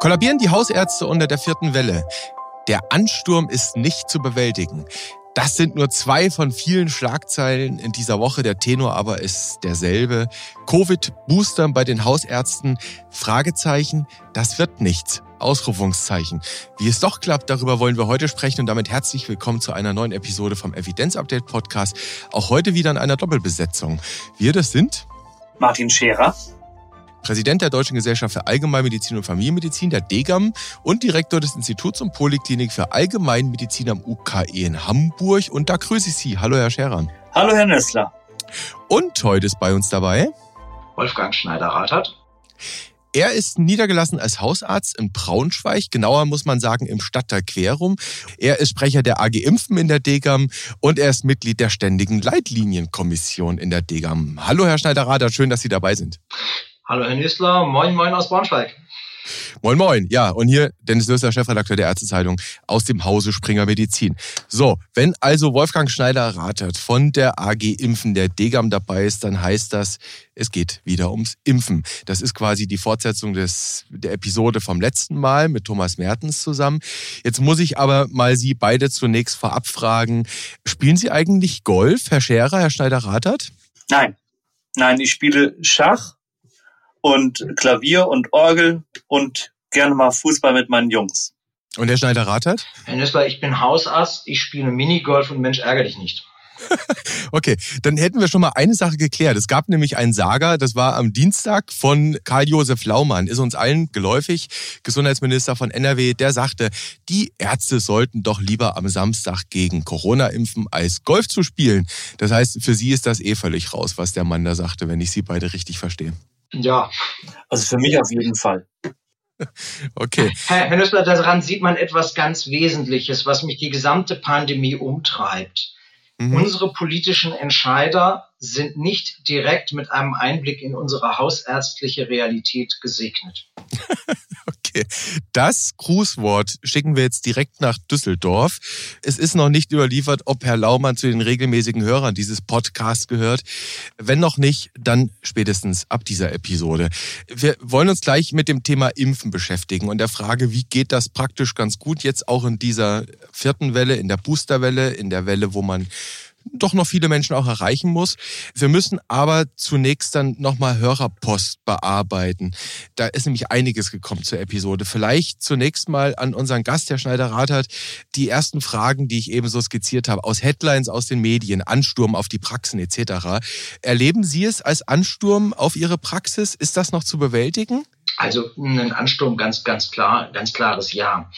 Kollabieren die Hausärzte unter der vierten Welle. Der Ansturm ist nicht zu bewältigen. Das sind nur zwei von vielen Schlagzeilen in dieser Woche. Der Tenor aber ist derselbe. Covid-Boostern bei den Hausärzten? Fragezeichen. Das wird nichts. Ausrufungszeichen. Wie es doch klappt, darüber wollen wir heute sprechen und damit herzlich willkommen zu einer neuen Episode vom Evidenz Update Podcast. Auch heute wieder in einer Doppelbesetzung. Wir das sind Martin Scherer Präsident der Deutschen Gesellschaft für Allgemeinmedizin und Familienmedizin, der DGAM, und Direktor des Instituts und Poliklinik für Allgemeinmedizin am UKE in Hamburg. Und da grüße ich Sie. Hallo, Herr Scherer. Hallo, Herr Nössler. Und heute ist bei uns dabei Wolfgang Schneider-Rathert. Er ist niedergelassen als Hausarzt in Braunschweig, genauer muss man sagen im Stadtteil Querum. Er ist Sprecher der AG Impfen in der DGAM und er ist Mitglied der Ständigen Leitlinienkommission in der DGAM. Hallo Herr Schneider-Rathert, schön, dass Sie dabei sind. Hallo Herr Nüssler, moin moin aus Braunschweig. Moin Moin, ja, und hier Dennis Nüssler, Chefredakteur der Ärztezeitung aus dem Hause Springer Medizin. So, wenn also Wolfgang Schneider ratet von der AG Impfen, der Degam dabei ist, dann heißt das, es geht wieder ums Impfen. Das ist quasi die Fortsetzung des, der Episode vom letzten Mal mit Thomas Mertens zusammen. Jetzt muss ich aber mal Sie beide zunächst vorab fragen, spielen Sie eigentlich Golf, Herr Scherer, Herr Schneider ratert? Nein, nein, ich spiele Schach und Klavier und Orgel und gerne mal Fußball mit meinen Jungs. Und der Schneider Rathert? Herr Nüssler, ich bin Hausarzt, ich spiele Minigolf und Mensch, ärgere dich nicht. okay, dann hätten wir schon mal eine Sache geklärt. Es gab nämlich einen Saga, das war am Dienstag von Karl-Josef Laumann, ist uns allen geläufig, Gesundheitsminister von NRW, der sagte, die Ärzte sollten doch lieber am Samstag gegen Corona impfen, als Golf zu spielen. Das heißt, für Sie ist das eh völlig raus, was der Mann da sagte, wenn ich Sie beide richtig verstehe. Ja. Also für mich auf jeden Fall. Okay. Herr, Herr Nüssler, daran sieht man etwas ganz Wesentliches, was mich die gesamte Pandemie umtreibt. Mhm. Unsere politischen Entscheider sind nicht direkt mit einem Einblick in unsere hausärztliche Realität gesegnet. Okay, das Grußwort schicken wir jetzt direkt nach Düsseldorf. Es ist noch nicht überliefert, ob Herr Laumann zu den regelmäßigen Hörern dieses Podcasts gehört. Wenn noch nicht, dann spätestens ab dieser Episode. Wir wollen uns gleich mit dem Thema Impfen beschäftigen und der Frage, wie geht das praktisch ganz gut jetzt auch in dieser vierten Welle, in der Boosterwelle, in der Welle, wo man doch noch viele Menschen auch erreichen muss. Wir müssen aber zunächst dann nochmal Hörerpost bearbeiten. Da ist nämlich einiges gekommen zur Episode. Vielleicht zunächst mal an unseren Gast, Herr Schneider-Rath hat die ersten Fragen, die ich eben so skizziert habe, aus Headlines aus den Medien, Ansturm auf die Praxen etc. Erleben Sie es als Ansturm auf Ihre Praxis? Ist das noch zu bewältigen? Also ein Ansturm, ganz, ganz klar, ganz klares Ja.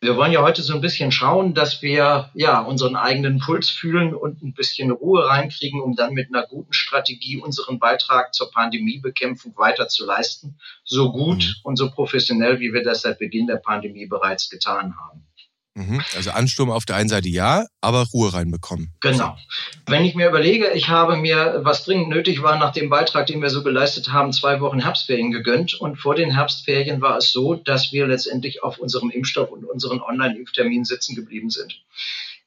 Wir wollen ja heute so ein bisschen schauen, dass wir ja unseren eigenen Puls fühlen und ein bisschen Ruhe reinkriegen, um dann mit einer guten Strategie unseren Beitrag zur Pandemiebekämpfung weiter zu leisten, so gut mhm. und so professionell, wie wir das seit Beginn der Pandemie bereits getan haben. Mhm. Also Ansturm auf der einen Seite ja, aber Ruhe reinbekommen. Genau. Wenn ich mir überlege, ich habe mir, was dringend nötig war, nach dem Beitrag, den wir so geleistet haben, zwei Wochen Herbstferien gegönnt. Und vor den Herbstferien war es so, dass wir letztendlich auf unserem Impfstoff und unseren Online-Impfterminen sitzen geblieben sind.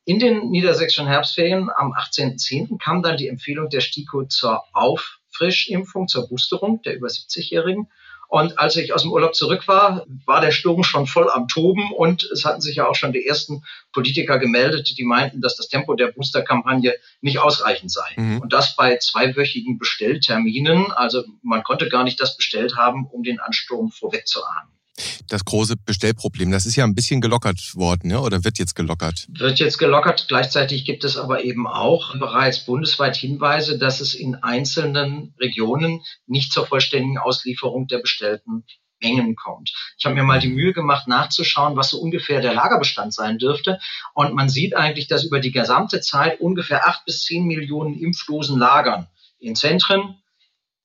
In den niedersächsischen Herbstferien am 18.10. kam dann die Empfehlung der STIKO zur Auffrischimpfung, zur Boosterung der über 70-Jährigen. Und als ich aus dem Urlaub zurück war, war der Sturm schon voll am Toben und es hatten sich ja auch schon die ersten Politiker gemeldet, die meinten, dass das Tempo der Boosterkampagne nicht ausreichend sei. Mhm. Und das bei zweiwöchigen Bestellterminen. Also man konnte gar nicht das bestellt haben, um den Ansturm vorwegzuahnen das große Bestellproblem. Das ist ja ein bisschen gelockert worden, ja? oder wird jetzt gelockert? Wird jetzt gelockert. Gleichzeitig gibt es aber eben auch bereits bundesweit Hinweise, dass es in einzelnen Regionen nicht zur vollständigen Auslieferung der bestellten Mengen kommt. Ich habe mir mal die Mühe gemacht, nachzuschauen, was so ungefähr der Lagerbestand sein dürfte. Und man sieht eigentlich, dass über die gesamte Zeit ungefähr acht bis zehn Millionen Impfdosen lagern in Zentren,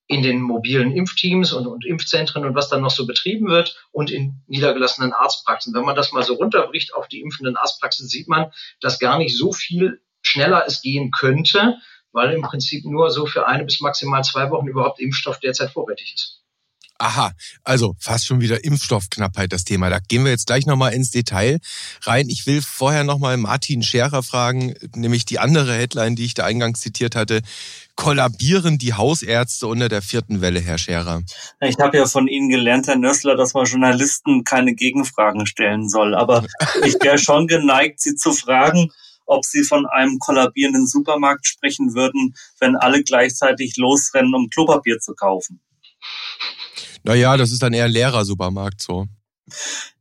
in den mobilen Impfteams und, und Impfzentren und was dann noch so betrieben wird und in niedergelassenen Arztpraxen. Wenn man das mal so runterbricht auf die impfenden Arztpraxen, sieht man, dass gar nicht so viel schneller es gehen könnte, weil im Prinzip nur so für eine bis maximal zwei Wochen überhaupt Impfstoff derzeit vorrätig ist. Aha, also fast schon wieder Impfstoffknappheit das Thema. Da gehen wir jetzt gleich nochmal ins Detail rein. Ich will vorher nochmal Martin Scherer fragen, nämlich die andere Headline, die ich da eingangs zitiert hatte. Kollabieren die Hausärzte unter der vierten Welle, Herr Scherer? Ich habe ja von Ihnen gelernt, Herr Nössler, dass man Journalisten keine Gegenfragen stellen soll. Aber ich wäre schon geneigt, Sie zu fragen, ob Sie von einem kollabierenden Supermarkt sprechen würden, wenn alle gleichzeitig losrennen, um Klopapier zu kaufen. Naja, das ist dann eher ein leerer Supermarkt so.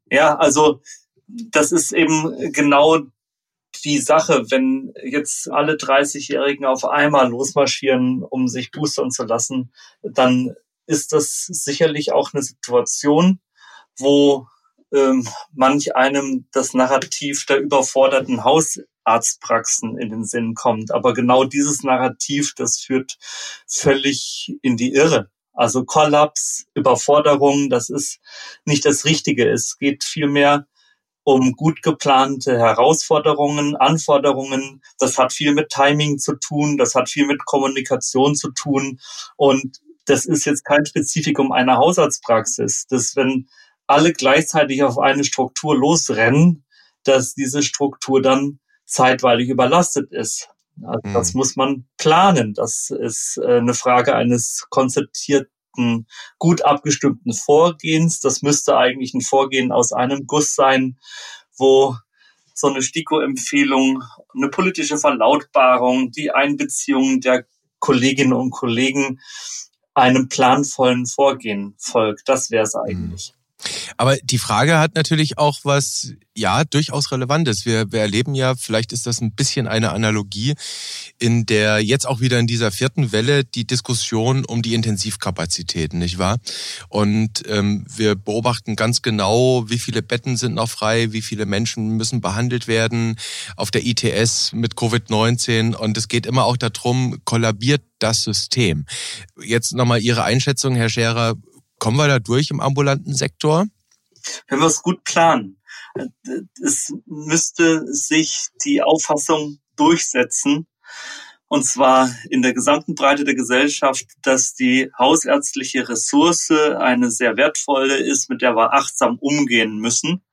Ja, also das ist eben genau die Sache, wenn jetzt alle 30-Jährigen auf einmal losmarschieren, um sich boostern zu lassen, dann ist das sicherlich auch eine Situation, wo ähm, manch einem das Narrativ der überforderten Hausarztpraxen in den Sinn kommt. Aber genau dieses Narrativ, das führt völlig in die Irre. Also Kollaps, Überforderung, das ist nicht das Richtige. Es geht vielmehr um gut geplante Herausforderungen, Anforderungen. Das hat viel mit Timing zu tun, das hat viel mit Kommunikation zu tun. Und das ist jetzt kein Spezifikum einer Haushaltspraxis. dass wenn alle gleichzeitig auf eine Struktur losrennen, dass diese Struktur dann zeitweilig überlastet ist. Also mhm. Das muss man planen. Das ist äh, eine Frage eines konzeptierten, gut abgestimmten Vorgehens. Das müsste eigentlich ein Vorgehen aus einem Guss sein, wo so eine STIKO-Empfehlung, eine politische Verlautbarung, die Einbeziehung der Kolleginnen und Kollegen einem planvollen Vorgehen folgt. Das wäre es mhm. eigentlich. Aber die Frage hat natürlich auch was, ja, durchaus Relevantes. Wir, wir erleben ja, vielleicht ist das ein bisschen eine Analogie, in der jetzt auch wieder in dieser vierten Welle die Diskussion um die Intensivkapazitäten, nicht wahr? Und ähm, wir beobachten ganz genau, wie viele Betten sind noch frei, wie viele Menschen müssen behandelt werden auf der ITS mit Covid-19. Und es geht immer auch darum, kollabiert das System. Jetzt nochmal Ihre Einschätzung, Herr Scherer, Kommen wir da durch im ambulanten Sektor? Wenn wir es gut planen. Es müsste sich die Auffassung durchsetzen, und zwar in der gesamten Breite der Gesellschaft, dass die hausärztliche Ressource eine sehr wertvolle ist, mit der wir achtsam umgehen müssen.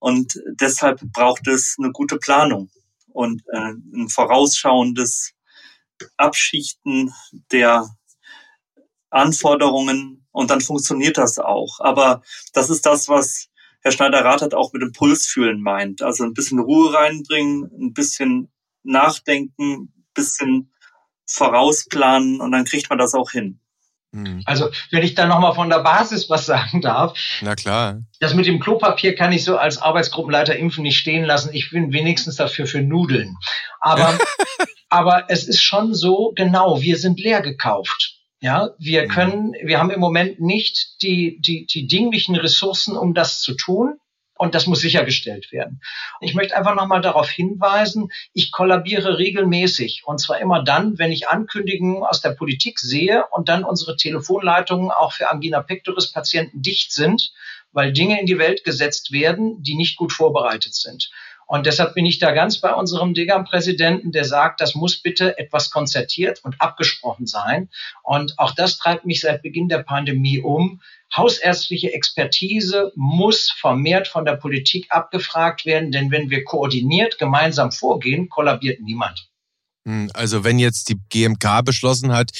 Und deshalb braucht es eine gute Planung und äh, ein vorausschauendes Abschichten der Anforderungen und dann funktioniert das auch. Aber das ist das, was Herr Schneider-Rath hat auch mit dem Pulsfühlen meint. Also ein bisschen Ruhe reinbringen, ein bisschen nachdenken, ein bisschen vorausplanen und dann kriegt man das auch hin. Hm. Also, wenn ich da nochmal von der Basis was sagen darf. Na klar. Das mit dem Klopapier kann ich so als Arbeitsgruppenleiter Impfen nicht stehen lassen. Ich bin wenigstens dafür für Nudeln. Aber, aber es ist schon so, genau, wir sind leer gekauft. Ja, wir mhm. können, wir haben im Moment nicht die, die, die dinglichen Ressourcen, um das zu tun. Und das muss sichergestellt werden. Ich möchte einfach nochmal darauf hinweisen, ich kollabiere regelmäßig. Und zwar immer dann, wenn ich Ankündigungen aus der Politik sehe und dann unsere Telefonleitungen auch für Angina pectoris Patienten dicht sind, weil Dinge in die Welt gesetzt werden, die nicht gut vorbereitet sind. Und deshalb bin ich da ganz bei unserem Degam-Präsidenten, der sagt, das muss bitte etwas konzertiert und abgesprochen sein. Und auch das treibt mich seit Beginn der Pandemie um. Hausärztliche Expertise muss vermehrt von der Politik abgefragt werden, denn wenn wir koordiniert gemeinsam vorgehen, kollabiert niemand. Hm, also wenn jetzt die GMK beschlossen hat,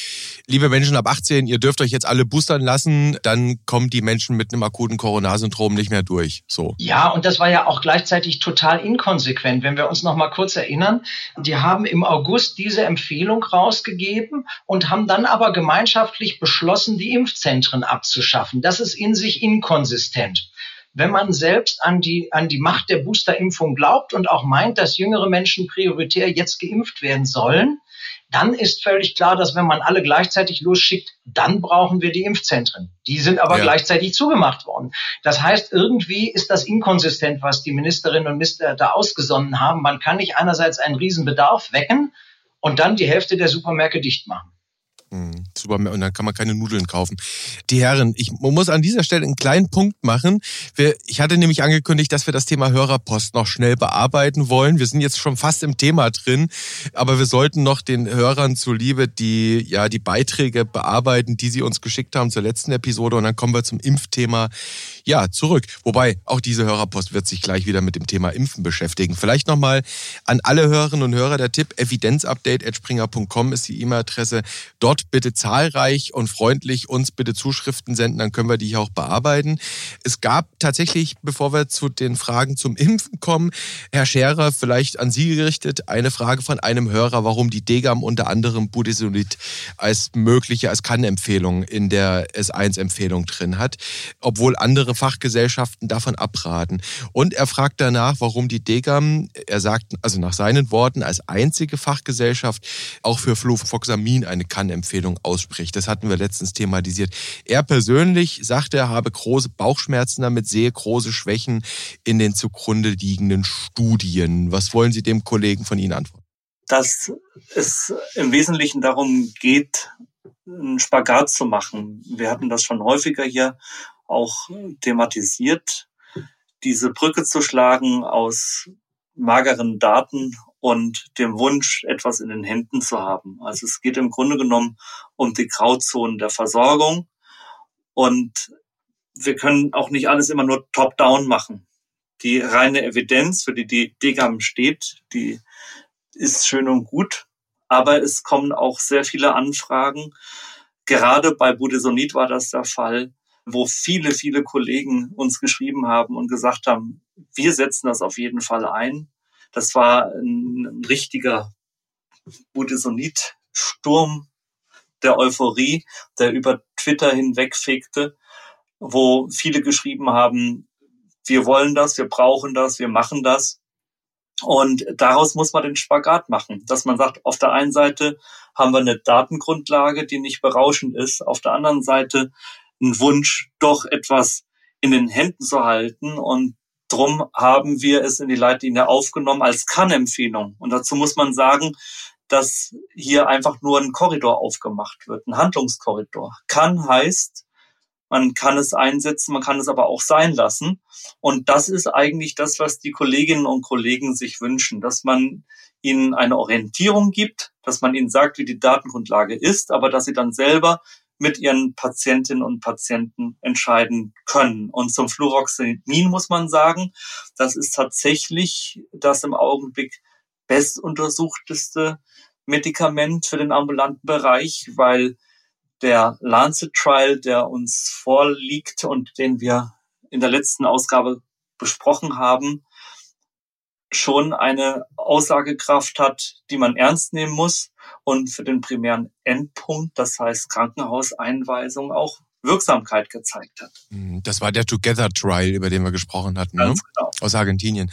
liebe Menschen ab 18, ihr dürft euch jetzt alle boostern lassen, dann kommen die Menschen mit einem akuten Coronarsyndrom nicht mehr durch. So. Ja, und das war ja auch gleichzeitig total inkonsequent. Wenn wir uns noch mal kurz erinnern, die haben im August diese Empfehlung rausgegeben und haben dann aber gemeinschaftlich beschlossen, die Impfzentren abzuschaffen. Das ist in sich inkonsistent wenn man selbst an die, an die Macht der Boosterimpfung glaubt und auch meint, dass jüngere Menschen prioritär jetzt geimpft werden sollen, dann ist völlig klar, dass wenn man alle gleichzeitig losschickt, dann brauchen wir die Impfzentren. Die sind aber ja. gleichzeitig zugemacht worden. Das heißt, irgendwie ist das inkonsistent, was die Ministerinnen und Minister da ausgesonnen haben. Man kann nicht einerseits einen Riesenbedarf wecken und dann die Hälfte der Supermärkte dicht machen. Mhm, super, und dann kann man keine Nudeln kaufen. Die Herren, ich muss an dieser Stelle einen kleinen Punkt machen. Wir, ich hatte nämlich angekündigt, dass wir das Thema Hörerpost noch schnell bearbeiten wollen. Wir sind jetzt schon fast im Thema drin, aber wir sollten noch den Hörern zuliebe die, ja, die Beiträge bearbeiten, die sie uns geschickt haben zur letzten Episode und dann kommen wir zum Impfthema ja, zurück. Wobei, auch diese Hörerpost wird sich gleich wieder mit dem Thema Impfen beschäftigen. Vielleicht nochmal an alle Hörerinnen und Hörer der Tipp, evidenzupdate.springer.com ist die E-Mail-Adresse. Dort bitte zahlreich und freundlich uns bitte Zuschriften senden, dann können wir die hier auch bearbeiten. Es gab tatsächlich, bevor wir zu den Fragen zum Impfen kommen, Herr Scherer, vielleicht an Sie gerichtet, eine Frage von einem Hörer, warum die Degam unter anderem Budesonid als mögliche, als Kannempfehlung in der S1-Empfehlung drin hat, obwohl andere Fachgesellschaften davon abraten. Und er fragt danach, warum die Degam, er sagt, also nach seinen Worten, als einzige Fachgesellschaft auch für Fluvoxamin eine Kannempfehlung ausspricht. Das hatten wir letztens thematisiert. Er persönlich sagt, er habe große Bauchschmerzen damit, sehe große Schwächen in den zugrunde liegenden Studien. Was wollen Sie dem Kollegen von Ihnen antworten? Dass es im Wesentlichen darum geht, einen Spagat zu machen. Wir hatten das schon häufiger hier auch thematisiert, diese Brücke zu schlagen aus mageren Daten und dem Wunsch, etwas in den Händen zu haben. Also es geht im Grunde genommen um die Grauzonen der Versorgung und wir können auch nicht alles immer nur top-down machen. Die reine Evidenz, für die die DGAM steht, die ist schön und gut, aber es kommen auch sehr viele Anfragen. Gerade bei Budesonid war das der Fall, wo viele, viele Kollegen uns geschrieben haben und gesagt haben, wir setzen das auf jeden Fall ein. Das war ein, ein richtiger Budesonit-Sturm der Euphorie, der über Twitter hinwegfegte, wo viele geschrieben haben, wir wollen das, wir brauchen das, wir machen das. Und daraus muss man den Spagat machen, dass man sagt, auf der einen Seite haben wir eine Datengrundlage, die nicht berauschend ist, auf der anderen Seite einen Wunsch, doch etwas in den Händen zu halten. Und drum haben wir es in die Leitlinie aufgenommen als Kann-Empfehlung. Und dazu muss man sagen, dass hier einfach nur ein Korridor aufgemacht wird, ein Handlungskorridor. Kann heißt, man kann es einsetzen, man kann es aber auch sein lassen. Und das ist eigentlich das, was die Kolleginnen und Kollegen sich wünschen, dass man ihnen eine Orientierung gibt, dass man ihnen sagt, wie die Datengrundlage ist, aber dass sie dann selber mit ihren Patientinnen und Patienten entscheiden können. Und zum Fluoroxamin muss man sagen, das ist tatsächlich das im Augenblick bestuntersuchteste Medikament für den ambulanten Bereich, weil der Lancet Trial, der uns vorliegt und den wir in der letzten Ausgabe besprochen haben, schon eine Aussagekraft hat, die man ernst nehmen muss und für den primären Endpunkt, das heißt Krankenhauseinweisung, auch Wirksamkeit gezeigt hat. Hm, das war der Together Trial, über den wir gesprochen hatten, ne? genau. aus Argentinien.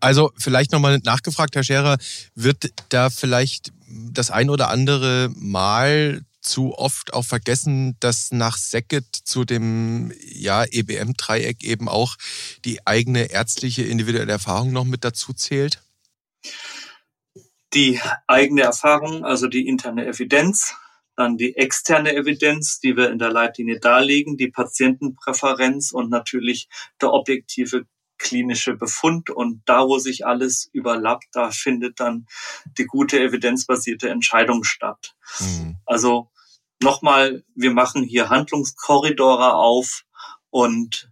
Also vielleicht nochmal nachgefragt, Herr Scherer, wird da vielleicht das ein oder andere Mal zu oft auch vergessen, dass nach Sackett zu dem ja, EBM-Dreieck eben auch die eigene ärztliche individuelle Erfahrung noch mit dazu zählt? Die eigene Erfahrung, also die interne Evidenz, dann die externe Evidenz, die wir in der Leitlinie darlegen, die Patientenpräferenz und natürlich der objektive klinische Befund. Und da, wo sich alles überlappt, da findet dann die gute evidenzbasierte Entscheidung statt. Mhm. Also nochmal, wir machen hier Handlungskorridore auf und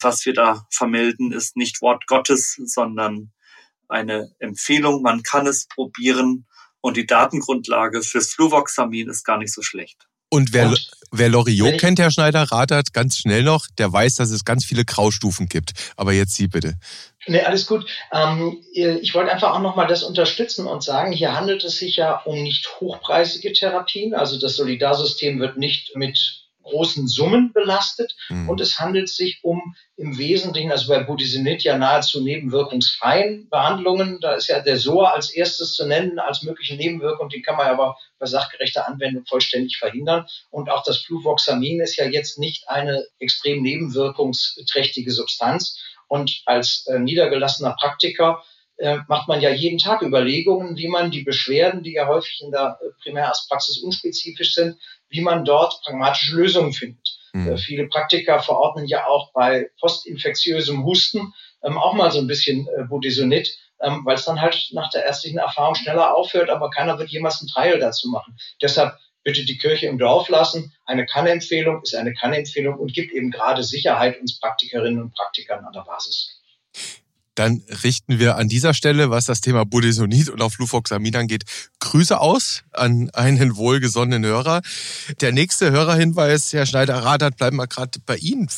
was wir da vermelden, ist nicht Wort Gottes, sondern eine Empfehlung. Man kann es probieren und die Datengrundlage fürs Fluvoxamin ist gar nicht so schlecht. Und wer, und, wer Loriot kennt, Herr Schneider, ratet ganz schnell noch, der weiß, dass es ganz viele Graustufen gibt. Aber jetzt Sie bitte. Nee, alles gut. Ähm, ich wollte einfach auch nochmal das unterstützen und sagen, hier handelt es sich ja um nicht hochpreisige Therapien. Also das Solidarsystem wird nicht mit großen Summen belastet mhm. und es handelt sich um im Wesentlichen, also bei Budesonid ja nahezu nebenwirkungsfreien Behandlungen. Da ist ja der SOA als erstes zu nennen als mögliche Nebenwirkung, die kann man aber bei sachgerechter Anwendung vollständig verhindern. Und auch das Fluvoxamin ist ja jetzt nicht eine extrem nebenwirkungsträchtige Substanz. Und als äh, niedergelassener Praktiker äh, macht man ja jeden Tag Überlegungen, wie man die Beschwerden, die ja häufig in der äh, Primärarztpraxis unspezifisch sind, wie man dort pragmatische Lösungen findet. Mhm. Äh, viele Praktiker verordnen ja auch bei postinfektiösem Husten ähm, auch mal so ein bisschen äh, Budesonid, ähm, weil es dann halt nach der ärztlichen Erfahrung schneller aufhört, aber keiner wird jemals einen Trial dazu machen. Deshalb bitte die Kirche im Dorf lassen. Eine Kannempfehlung ist eine Kannempfehlung und gibt eben gerade Sicherheit uns Praktikerinnen und Praktikern an der Basis. Dann richten wir an dieser Stelle, was das Thema Budesonid und auf Fluvoxamin angeht, Grüße aus an einen wohlgesonnenen Hörer. Der nächste Hörerhinweis, Herr Schneider-Radert, bleiben wir gerade bei Ihnen.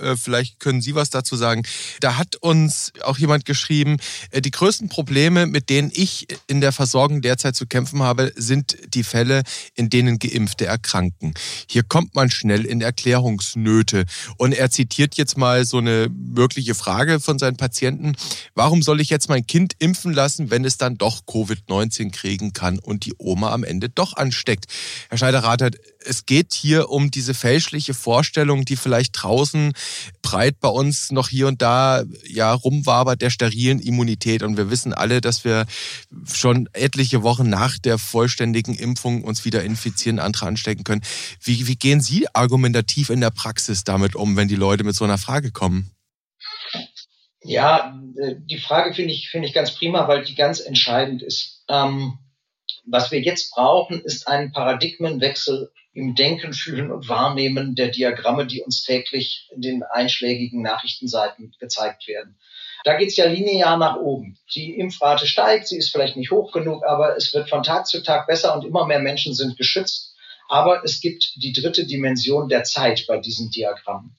Äh, vielleicht können Sie was dazu sagen. Da hat uns auch jemand geschrieben, äh, die größten Probleme, mit denen ich in der Versorgung derzeit zu kämpfen habe, sind die Fälle, in denen Geimpfte erkranken. Hier kommt man schnell in Erklärungsnöte. Und er zitiert jetzt mal so eine mögliche Frage von seinen Patienten. Warum soll ich jetzt mein Kind impfen lassen, wenn es dann doch Covid-19 kriegen kann und die Oma am Ende doch ansteckt? Herr Schneider-Rathert, es geht hier um diese fälschliche Vorstellung, die vielleicht draußen breit bei uns noch hier und da ja rumwabert der sterilen Immunität. Und wir wissen alle, dass wir schon etliche Wochen nach der vollständigen Impfung uns wieder infizieren, andere anstecken können. Wie, wie gehen Sie argumentativ in der Praxis damit um, wenn die Leute mit so einer Frage kommen? Ja, äh, die Frage finde ich, finde ich ganz prima, weil die ganz entscheidend ist. Ähm, was wir jetzt brauchen, ist ein Paradigmenwechsel im Denken, Fühlen und Wahrnehmen der Diagramme, die uns täglich in den einschlägigen Nachrichtenseiten gezeigt werden. Da geht es ja linear nach oben. Die Impfrate steigt, sie ist vielleicht nicht hoch genug, aber es wird von Tag zu Tag besser und immer mehr Menschen sind geschützt. Aber es gibt die dritte Dimension der Zeit bei diesen Diagrammen.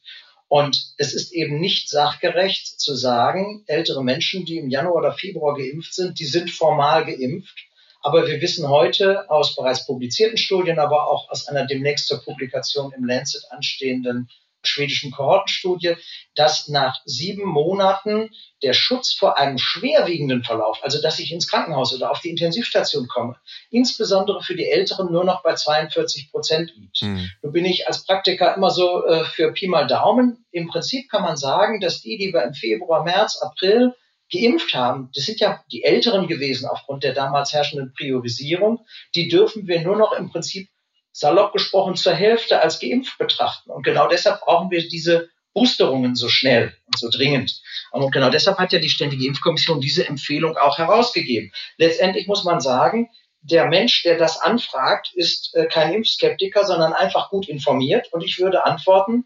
Und es ist eben nicht sachgerecht zu sagen, ältere Menschen, die im Januar oder Februar geimpft sind, die sind formal geimpft. Aber wir wissen heute aus bereits publizierten Studien, aber auch aus einer demnächst zur Publikation im Lancet anstehenden schwedischen Kohortenstudie, dass nach sieben Monaten der Schutz vor einem schwerwiegenden Verlauf, also dass ich ins Krankenhaus oder auf die Intensivstation komme, insbesondere für die Älteren nur noch bei 42 Prozent liegt. Hm. Nun bin ich als Praktiker immer so äh, für Pi mal Daumen. Im Prinzip kann man sagen, dass die, die wir im Februar, März, April geimpft haben, das sind ja die Älteren gewesen aufgrund der damals herrschenden Priorisierung, die dürfen wir nur noch im Prinzip salopp gesprochen zur Hälfte als geimpft betrachten. Und genau deshalb brauchen wir diese Boosterungen so schnell und so dringend. Und genau deshalb hat ja die Ständige Impfkommission diese Empfehlung auch herausgegeben. Letztendlich muss man sagen, der Mensch, der das anfragt, ist äh, kein Impfskeptiker, sondern einfach gut informiert. Und ich würde antworten,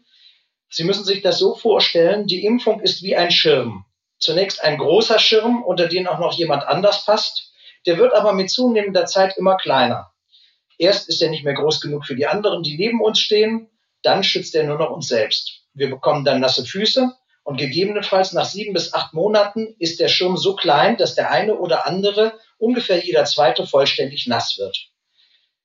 Sie müssen sich das so vorstellen, die Impfung ist wie ein Schirm. Zunächst ein großer Schirm, unter den auch noch jemand anders passt. Der wird aber mit zunehmender Zeit immer kleiner. Erst ist er nicht mehr groß genug für die anderen, die neben uns stehen, dann schützt er nur noch uns selbst. Wir bekommen dann nasse Füße und gegebenenfalls nach sieben bis acht Monaten ist der Schirm so klein, dass der eine oder andere, ungefähr jeder zweite, vollständig nass wird.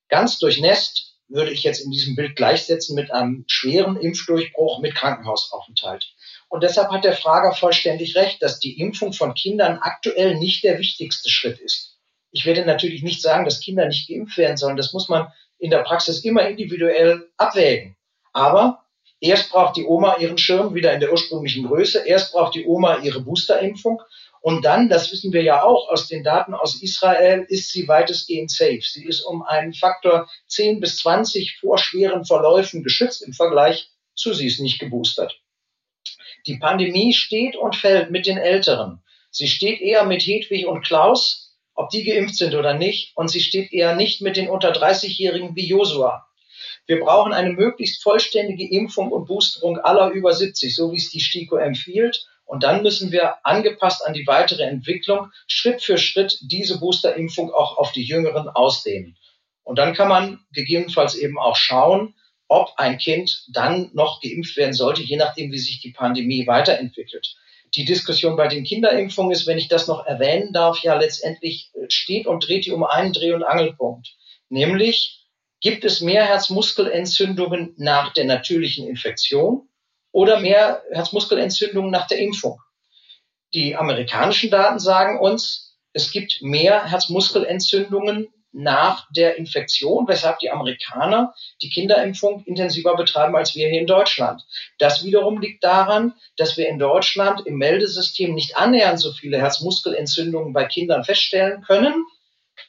Ganz durchnässt würde ich jetzt in diesem Bild gleichsetzen mit einem schweren Impfdurchbruch mit Krankenhausaufenthalt. Und deshalb hat der Frager vollständig recht, dass die Impfung von Kindern aktuell nicht der wichtigste Schritt ist. Ich werde natürlich nicht sagen, dass Kinder nicht geimpft werden sollen. Das muss man in der Praxis immer individuell abwägen. Aber erst braucht die Oma ihren Schirm wieder in der ursprünglichen Größe. Erst braucht die Oma ihre Boosterimpfung. Und dann, das wissen wir ja auch aus den Daten aus Israel, ist sie weitestgehend safe. Sie ist um einen Faktor 10 bis 20 vor schweren Verläufen geschützt im Vergleich zu sie ist nicht geboostert. Die Pandemie steht und fällt mit den Älteren. Sie steht eher mit Hedwig und Klaus ob die geimpft sind oder nicht. Und sie steht eher nicht mit den unter 30-Jährigen wie Josua. Wir brauchen eine möglichst vollständige Impfung und Boosterung aller über 70, so wie es die STIKO empfiehlt. Und dann müssen wir angepasst an die weitere Entwicklung Schritt für Schritt diese Boosterimpfung auch auf die Jüngeren ausdehnen. Und dann kann man gegebenenfalls eben auch schauen, ob ein Kind dann noch geimpft werden sollte, je nachdem, wie sich die Pandemie weiterentwickelt die Diskussion bei den Kinderimpfungen ist, wenn ich das noch erwähnen darf, ja letztendlich steht und dreht die um einen Dreh- und Angelpunkt. Nämlich, gibt es mehr Herzmuskelentzündungen nach der natürlichen Infektion oder mehr Herzmuskelentzündungen nach der Impfung? Die amerikanischen Daten sagen uns, es gibt mehr Herzmuskelentzündungen nach der Infektion, weshalb die Amerikaner die Kinderimpfung intensiver betreiben als wir hier in Deutschland. Das wiederum liegt daran, dass wir in Deutschland im Meldesystem nicht annähernd so viele Herzmuskelentzündungen bei Kindern feststellen können,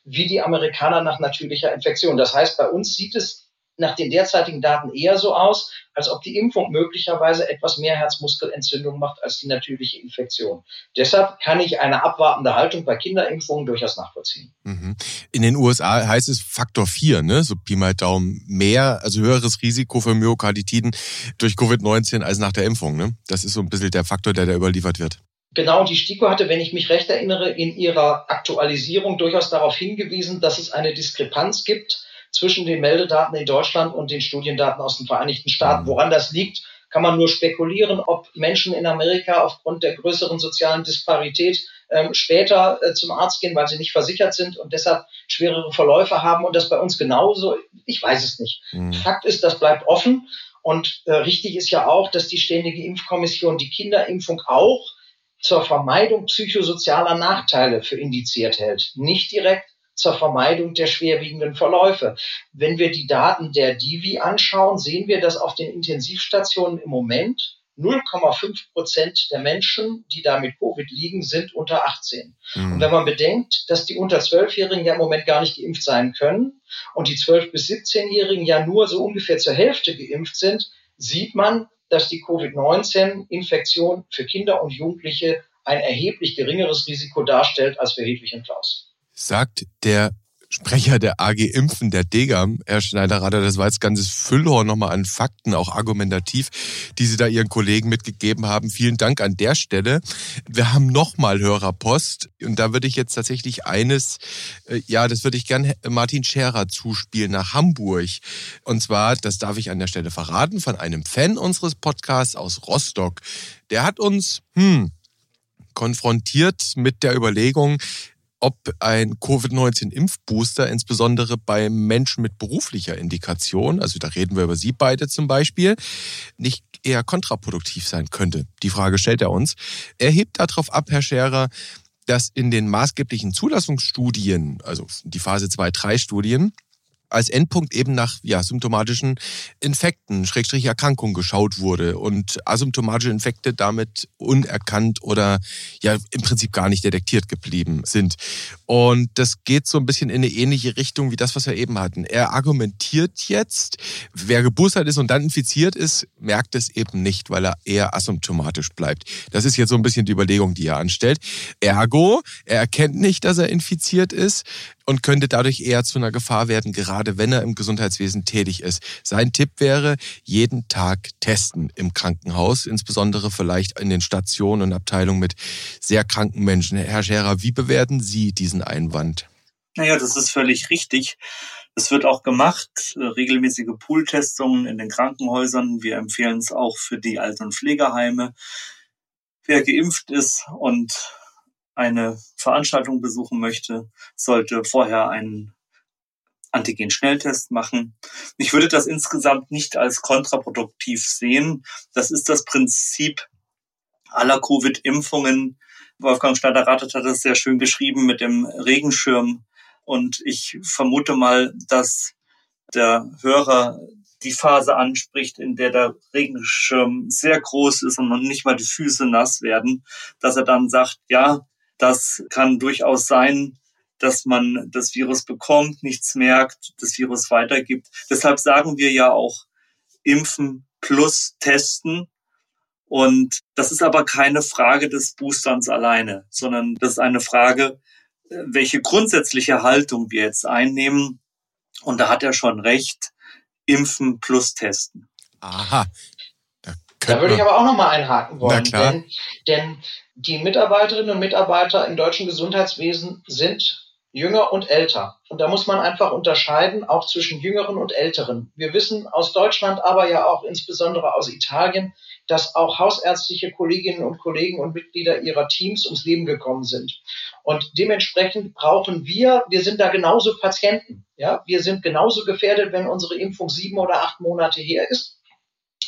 wie die Amerikaner nach natürlicher Infektion. Das heißt, bei uns sieht es nach den derzeitigen Daten eher so aus, als ob die Impfung möglicherweise etwas mehr Herzmuskelentzündung macht als die natürliche Infektion. Deshalb kann ich eine abwartende Haltung bei Kinderimpfungen durchaus nachvollziehen. Mhm. In den USA heißt es Faktor 4, ne? so Pi mal Daumen, mehr, also höheres Risiko für Myokarditiden durch Covid-19 als nach der Impfung. Ne? Das ist so ein bisschen der Faktor, der da überliefert wird. Genau, die STIKO hatte, wenn ich mich recht erinnere, in ihrer Aktualisierung durchaus darauf hingewiesen, dass es eine Diskrepanz gibt zwischen den Meldedaten in Deutschland und den Studiendaten aus den Vereinigten Staaten. Mhm. Woran das liegt, kann man nur spekulieren, ob Menschen in Amerika aufgrund der größeren sozialen Disparität ähm, später äh, zum Arzt gehen, weil sie nicht versichert sind und deshalb schwerere Verläufe haben und das bei uns genauso. Ich weiß es nicht. Mhm. Fakt ist, das bleibt offen und äh, richtig ist ja auch, dass die Ständige Impfkommission die Kinderimpfung auch zur Vermeidung psychosozialer Nachteile für indiziert hält. Nicht direkt, zur Vermeidung der schwerwiegenden Verläufe. Wenn wir die Daten der Divi anschauen, sehen wir, dass auf den Intensivstationen im Moment 0,5 Prozent der Menschen, die da mit Covid liegen, sind unter 18. Mhm. Und wenn man bedenkt, dass die unter 12-Jährigen ja im Moment gar nicht geimpft sein können und die 12- bis 17-Jährigen ja nur so ungefähr zur Hälfte geimpft sind, sieht man, dass die Covid-19-Infektion für Kinder und Jugendliche ein erheblich geringeres Risiko darstellt als für Hedwig und Klaus sagt der Sprecher der AG Impfen, der Degam, Herr Schneider-Rader, das war jetzt ganzes Füllhorn nochmal an Fakten, auch argumentativ, die Sie da Ihren Kollegen mitgegeben haben. Vielen Dank an der Stelle. Wir haben nochmal Hörerpost und da würde ich jetzt tatsächlich eines, äh, ja, das würde ich gern Martin Scherer zuspielen nach Hamburg. Und zwar, das darf ich an der Stelle verraten, von einem Fan unseres Podcasts aus Rostock. Der hat uns, hm, konfrontiert mit der Überlegung, ob ein Covid-19-Impfbooster insbesondere bei Menschen mit beruflicher Indikation, also da reden wir über Sie beide zum Beispiel, nicht eher kontraproduktiv sein könnte. Die Frage stellt er uns. Er hebt darauf ab, Herr Scherer, dass in den maßgeblichen Zulassungsstudien, also die Phase 2-3-Studien, als Endpunkt eben nach ja, symptomatischen Infekten, Schrägstrich Erkrankungen geschaut wurde und asymptomatische Infekte damit unerkannt oder ja im Prinzip gar nicht detektiert geblieben sind. Und das geht so ein bisschen in eine ähnliche Richtung wie das, was wir eben hatten. Er argumentiert jetzt, wer geboostert ist und dann infiziert ist, merkt es eben nicht, weil er eher asymptomatisch bleibt. Das ist jetzt so ein bisschen die Überlegung, die er anstellt. Ergo, er erkennt nicht, dass er infiziert ist und könnte dadurch eher zu einer Gefahr werden, gerade wenn er im Gesundheitswesen tätig ist. Sein Tipp wäre, jeden Tag testen im Krankenhaus, insbesondere vielleicht in den Stationen und Abteilungen mit sehr kranken Menschen. Herr Scherer, wie bewerten Sie diesen Einwand? Naja, das ist völlig richtig. Es wird auch gemacht, regelmäßige Pooltestungen in den Krankenhäusern. Wir empfehlen es auch für die Alten- und Pflegeheime. Wer geimpft ist und eine Veranstaltung besuchen möchte, sollte vorher einen Antigen-Schnelltest machen. Ich würde das insgesamt nicht als kontraproduktiv sehen. Das ist das Prinzip aller Covid-Impfungen. Wolfgang Schneider-Ratet hat es sehr schön beschrieben mit dem Regenschirm. Und ich vermute mal, dass der Hörer die Phase anspricht, in der der Regenschirm sehr groß ist und nicht mal die Füße nass werden, dass er dann sagt, ja, das kann durchaus sein, dass man das Virus bekommt, nichts merkt, das Virus weitergibt. Deshalb sagen wir ja auch impfen plus testen. Und das ist aber keine Frage des Boosterns alleine, sondern das ist eine Frage, welche grundsätzliche Haltung wir jetzt einnehmen. Und da hat er schon recht, impfen plus testen. Aha. Da, da würde ich aber auch noch mal einhaken wollen. Denn, denn die Mitarbeiterinnen und Mitarbeiter im deutschen Gesundheitswesen sind jünger und älter. Und da muss man einfach unterscheiden, auch zwischen Jüngeren und Älteren. Wir wissen aus Deutschland, aber ja auch insbesondere aus Italien, dass auch hausärztliche Kolleginnen und Kollegen und Mitglieder ihrer Teams ums Leben gekommen sind. Und dementsprechend brauchen wir, wir sind da genauso Patienten. Ja, wir sind genauso gefährdet, wenn unsere Impfung sieben oder acht Monate her ist.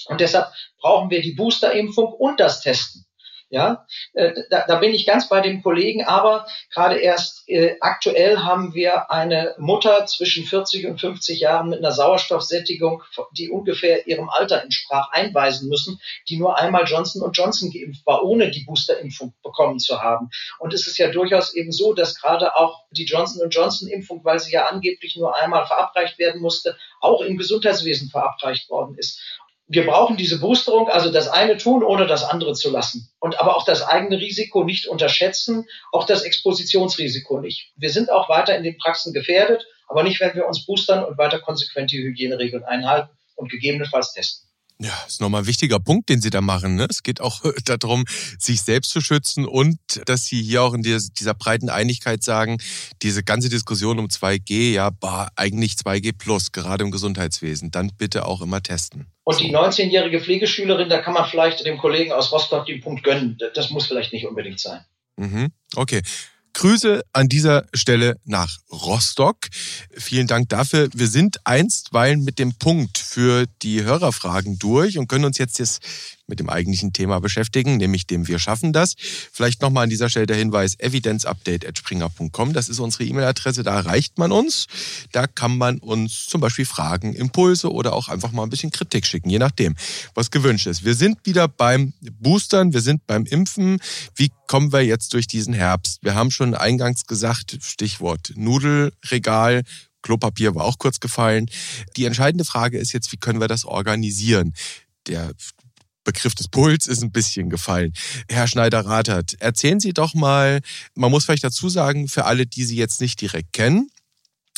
Und deshalb brauchen wir die Boosterimpfung und das Testen. Ja, äh, da, da bin ich ganz bei dem Kollegen, aber gerade erst äh, aktuell haben wir eine Mutter zwischen 40 und 50 Jahren mit einer Sauerstoffsättigung, die ungefähr ihrem Alter entsprach, einweisen müssen, die nur einmal Johnson Johnson geimpft war, ohne die Boosterimpfung bekommen zu haben. Und es ist ja durchaus eben so, dass gerade auch die Johnson Johnson Impfung, weil sie ja angeblich nur einmal verabreicht werden musste, auch im Gesundheitswesen verabreicht worden ist wir brauchen diese Boosterung, also das eine tun, ohne das andere zu lassen. Und aber auch das eigene Risiko nicht unterschätzen, auch das Expositionsrisiko nicht. Wir sind auch weiter in den Praxen gefährdet, aber nicht, wenn wir uns boostern und weiter konsequent die Hygieneregeln einhalten und gegebenenfalls testen. Ja, ist nochmal ein wichtiger Punkt, den Sie da machen. Ne? Es geht auch darum, sich selbst zu schützen und dass Sie hier auch in dieser breiten Einigkeit sagen, diese ganze Diskussion um 2G, ja, bah, eigentlich 2G plus, gerade im Gesundheitswesen, dann bitte auch immer testen. Und die 19-jährige Pflegeschülerin, da kann man vielleicht dem Kollegen aus Rostock den Punkt gönnen. Das muss vielleicht nicht unbedingt sein. Mhm. Okay. Grüße an dieser Stelle nach Rostock. Vielen Dank dafür. Wir sind einstweilen mit dem Punkt für die Hörerfragen durch und können uns jetzt, jetzt mit dem eigentlichen Thema beschäftigen, nämlich dem Wir schaffen das. Vielleicht nochmal an dieser Stelle der Hinweis evidenzupdate.springer.com. Das ist unsere E-Mail-Adresse, da erreicht man uns. Da kann man uns zum Beispiel Fragen, Impulse oder auch einfach mal ein bisschen Kritik schicken, je nachdem, was gewünscht ist. Wir sind wieder beim Boostern, wir sind beim Impfen. Wie kommen wir jetzt durch diesen Herbst? Wir haben schon eingangs gesagt, Stichwort Nudelregal, Klopapier war auch kurz gefallen. Die entscheidende Frage ist jetzt, wie können wir das organisieren? Der Begriff des Puls ist ein bisschen gefallen. Herr Schneider-Rathert, erzählen Sie doch mal, man muss vielleicht dazu sagen, für alle, die Sie jetzt nicht direkt kennen,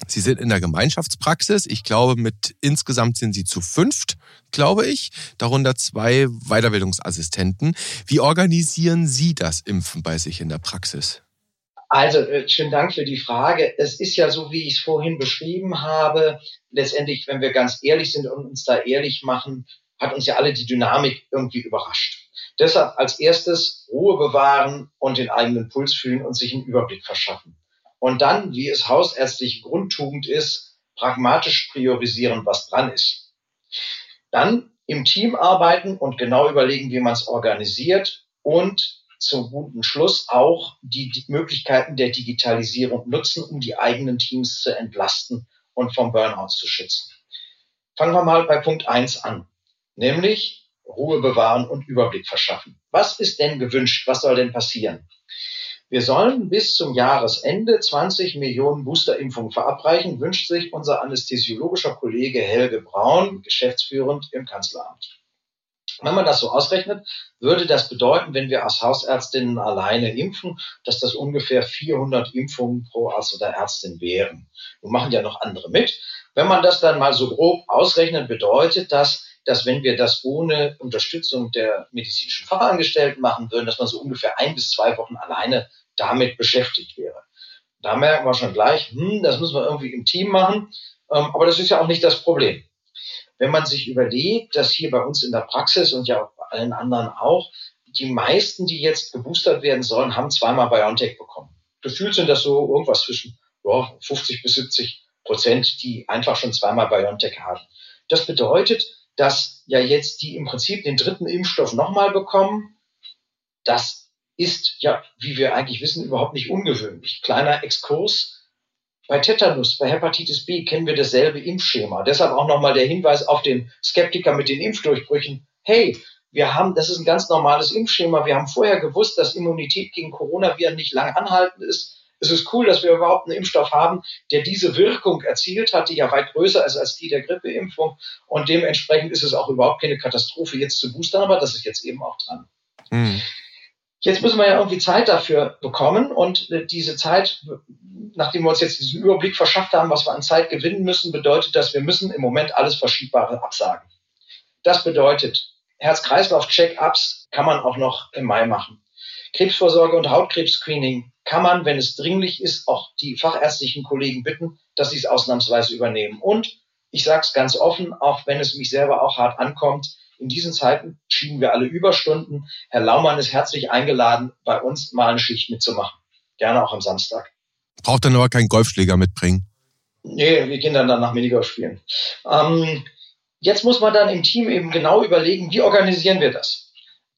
Sie sind in der Gemeinschaftspraxis. Ich glaube, mit insgesamt sind Sie zu fünft, glaube ich, darunter zwei Weiterbildungsassistenten. Wie organisieren Sie das Impfen bei sich in der Praxis? Also, äh, schönen Dank für die Frage. Es ist ja so, wie ich es vorhin beschrieben habe. Letztendlich, wenn wir ganz ehrlich sind und uns da ehrlich machen, hat uns ja alle die Dynamik irgendwie überrascht. Deshalb als erstes Ruhe bewahren und den eigenen Puls fühlen und sich einen Überblick verschaffen. Und dann, wie es hausärztliche Grundtugend ist, pragmatisch priorisieren, was dran ist. Dann im Team arbeiten und genau überlegen, wie man es organisiert und zum guten Schluss auch die, Möglichkeiten der Digitalisierung nutzen, um die eigenen Teams zu entlasten und vom Burnout zu schützen. Fangen wir mal bei Punkt eins an nämlich Ruhe bewahren und Überblick verschaffen. Was ist denn gewünscht? Was soll denn passieren? Wir sollen bis zum Jahresende 20 Millionen Boosterimpfungen verabreichen, wünscht sich unser anästhesiologischer Kollege Helge Braun, geschäftsführend im Kanzleramt. Wenn man das so ausrechnet, würde das bedeuten, wenn wir als Hausärztinnen alleine impfen, dass das ungefähr 400 Impfungen pro Arzt oder Ärztin wären. Nun machen ja noch andere mit. Wenn man das dann mal so grob ausrechnet, bedeutet das, dass wenn wir das ohne Unterstützung der medizinischen Fachangestellten machen würden, dass man so ungefähr ein bis zwei Wochen alleine damit beschäftigt wäre. Da merken wir schon gleich, hm, das müssen wir irgendwie im Team machen. Ähm, aber das ist ja auch nicht das Problem. Wenn man sich überlegt, dass hier bei uns in der Praxis und ja bei allen anderen auch, die meisten, die jetzt geboostert werden sollen, haben zweimal BioNTech bekommen. Gefühlt sind das so irgendwas zwischen ja, 50 bis 70 Prozent, die einfach schon zweimal BioNTech haben. Das bedeutet, dass ja jetzt die im Prinzip den dritten Impfstoff nochmal bekommen. Das ist ja, wie wir eigentlich wissen, überhaupt nicht ungewöhnlich. Kleiner Exkurs. Bei Tetanus, bei Hepatitis B kennen wir dasselbe Impfschema. Deshalb auch nochmal der Hinweis auf den Skeptiker mit den Impfdurchbrüchen. Hey, wir haben, das ist ein ganz normales Impfschema. Wir haben vorher gewusst, dass Immunität gegen Coronaviren nicht lang anhaltend ist es ist cool, dass wir überhaupt einen Impfstoff haben, der diese Wirkung erzielt hat, die ja weit größer ist als die der Grippeimpfung. Und dementsprechend ist es auch überhaupt keine Katastrophe, jetzt zu boostern, aber das ist jetzt eben auch dran. Mhm. Jetzt müssen wir ja irgendwie Zeit dafür bekommen und diese Zeit, nachdem wir uns jetzt diesen Überblick verschafft haben, was wir an Zeit gewinnen müssen, bedeutet, dass wir müssen im Moment alles Verschiebbare absagen. Das bedeutet, Herz-Kreislauf-Check-ups kann man auch noch im Mai machen. Krebsvorsorge und Hautkrebs-Screening kann man, wenn es dringlich ist, auch die fachärztlichen Kollegen bitten, dass sie es ausnahmsweise übernehmen. Und ich sage es ganz offen, auch wenn es mich selber auch hart ankommt, in diesen Zeiten schieben wir alle Überstunden. Herr Laumann ist herzlich eingeladen, bei uns mal eine Schicht mitzumachen. Gerne auch am Samstag. Braucht dann aber keinen Golfschläger mitbringen. Nee, wir gehen dann, dann nach Minigolf spielen. Ähm, jetzt muss man dann im Team eben genau überlegen, wie organisieren wir das?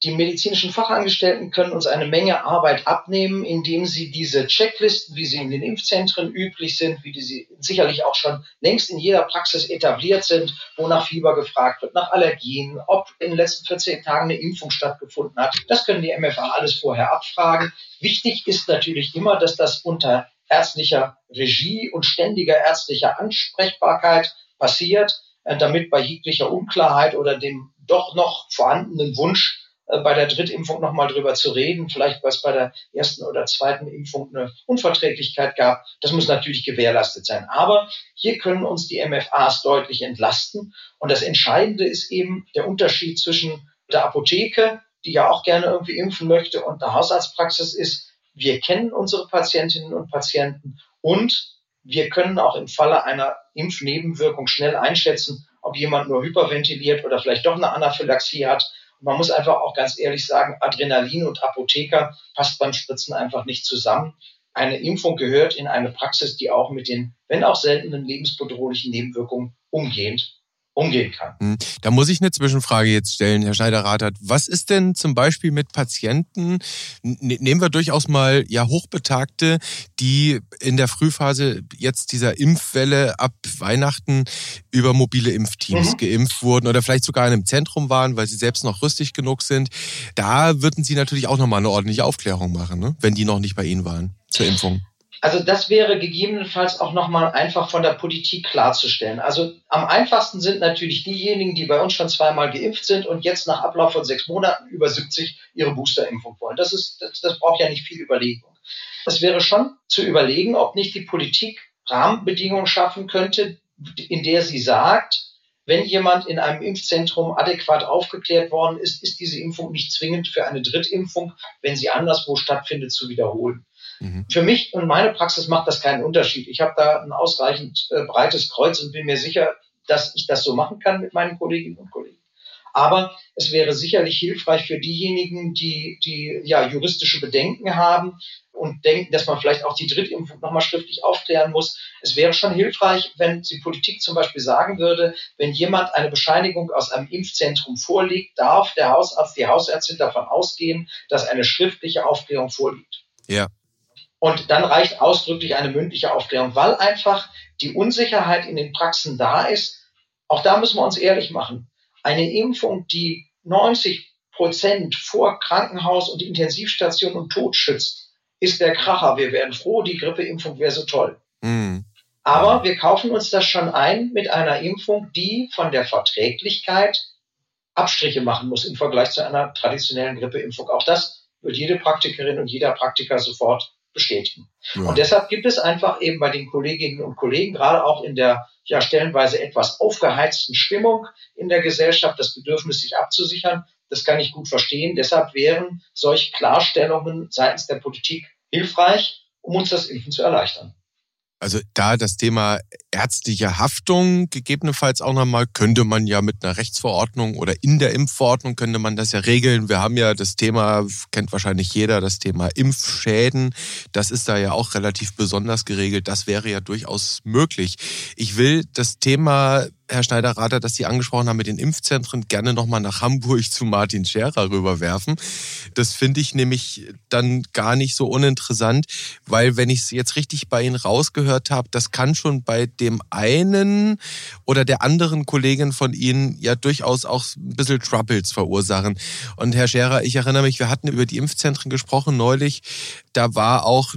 Die medizinischen Fachangestellten können uns eine Menge Arbeit abnehmen, indem sie diese Checklisten, wie sie in den Impfzentren üblich sind, wie die sie sicherlich auch schon längst in jeder Praxis etabliert sind, wo nach Fieber gefragt wird, nach Allergien, ob in den letzten 14 Tagen eine Impfung stattgefunden hat. Das können die MFA alles vorher abfragen. Wichtig ist natürlich immer, dass das unter ärztlicher Regie und ständiger ärztlicher Ansprechbarkeit passiert, äh, damit bei jeglicher Unklarheit oder dem doch noch vorhandenen Wunsch bei der Drittimpfung nochmal drüber zu reden, vielleicht was bei der ersten oder zweiten Impfung eine Unverträglichkeit gab. Das muss natürlich gewährleistet sein. Aber hier können uns die MFAs deutlich entlasten. Und das Entscheidende ist eben der Unterschied zwischen der Apotheke, die ja auch gerne irgendwie impfen möchte, und der Hausarztpraxis ist, wir kennen unsere Patientinnen und Patienten und wir können auch im Falle einer Impfnebenwirkung schnell einschätzen, ob jemand nur hyperventiliert oder vielleicht doch eine Anaphylaxie hat man muss einfach auch ganz ehrlich sagen, Adrenalin und Apotheker passt beim Spritzen einfach nicht zusammen. Eine Impfung gehört in eine Praxis, die auch mit den, wenn auch seltenen lebensbedrohlichen Nebenwirkungen umgehend umgehen kann. Hm. Da muss ich eine Zwischenfrage jetzt stellen, Herr Schneider-Rathert. Was ist denn zum Beispiel mit Patienten, nehmen wir durchaus mal ja Hochbetagte, die in der Frühphase jetzt dieser Impfwelle ab Weihnachten über mobile Impfteams mhm. geimpft wurden oder vielleicht sogar in einem Zentrum waren, weil sie selbst noch rüstig genug sind. Da würden Sie natürlich auch nochmal eine ordentliche Aufklärung machen, ne? wenn die noch nicht bei Ihnen waren zur Impfung. Also das wäre gegebenenfalls auch nochmal einfach von der Politik klarzustellen. Also am einfachsten sind natürlich diejenigen, die bei uns schon zweimal geimpft sind und jetzt nach Ablauf von sechs Monaten über 70 ihre Boosterimpfung wollen. Das, ist, das, das braucht ja nicht viel Überlegung. Es wäre schon zu überlegen, ob nicht die Politik Rahmenbedingungen schaffen könnte, in der sie sagt, wenn jemand in einem Impfzentrum adäquat aufgeklärt worden ist, ist diese Impfung nicht zwingend für eine Drittimpfung, wenn sie anderswo stattfindet, zu wiederholen. Mhm. Für mich und meine Praxis macht das keinen Unterschied. Ich habe da ein ausreichend äh, breites Kreuz und bin mir sicher, dass ich das so machen kann mit meinen Kolleginnen und Kollegen. Aber es wäre sicherlich hilfreich für diejenigen, die, die ja juristische Bedenken haben und denken, dass man vielleicht auch die Drittimpfung nochmal schriftlich aufklären muss. Es wäre schon hilfreich, wenn die Politik zum Beispiel sagen würde, wenn jemand eine Bescheinigung aus einem Impfzentrum vorlegt, darf der Hausarzt, die Hausärztin davon ausgehen, dass eine schriftliche Aufklärung vorliegt. Ja. Und dann reicht ausdrücklich eine mündliche Aufklärung, weil einfach die Unsicherheit in den Praxen da ist. Auch da müssen wir uns ehrlich machen. Eine Impfung, die 90 Prozent vor Krankenhaus und Intensivstation und Tod schützt, ist der Kracher. Wir wären froh, die Grippeimpfung wäre so toll. Mhm. Aber wir kaufen uns das schon ein mit einer Impfung, die von der Verträglichkeit Abstriche machen muss im Vergleich zu einer traditionellen Grippeimpfung. Auch das wird jede Praktikerin und jeder Praktiker sofort bestätigen. Ja. Und deshalb gibt es einfach eben bei den Kolleginnen und Kollegen, gerade auch in der ja stellenweise etwas aufgeheizten Stimmung in der Gesellschaft, das Bedürfnis, sich abzusichern. Das kann ich gut verstehen. Deshalb wären solche Klarstellungen seitens der Politik hilfreich, um uns das Impfen zu erleichtern. Also da das Thema ärztliche Haftung gegebenenfalls auch nochmal, könnte man ja mit einer Rechtsverordnung oder in der Impfverordnung könnte man das ja regeln. Wir haben ja das Thema, kennt wahrscheinlich jeder, das Thema Impfschäden. Das ist da ja auch relativ besonders geregelt. Das wäre ja durchaus möglich. Ich will das Thema Herr Schneider-Rater, dass Sie angesprochen haben mit den Impfzentren, gerne nochmal nach Hamburg zu Martin Scherer rüberwerfen. Das finde ich nämlich dann gar nicht so uninteressant, weil wenn ich es jetzt richtig bei Ihnen rausgehört habe, das kann schon bei dem einen oder der anderen Kollegin von Ihnen ja durchaus auch ein bisschen Troubles verursachen. Und Herr Scherer, ich erinnere mich, wir hatten über die Impfzentren gesprochen neulich. Da war auch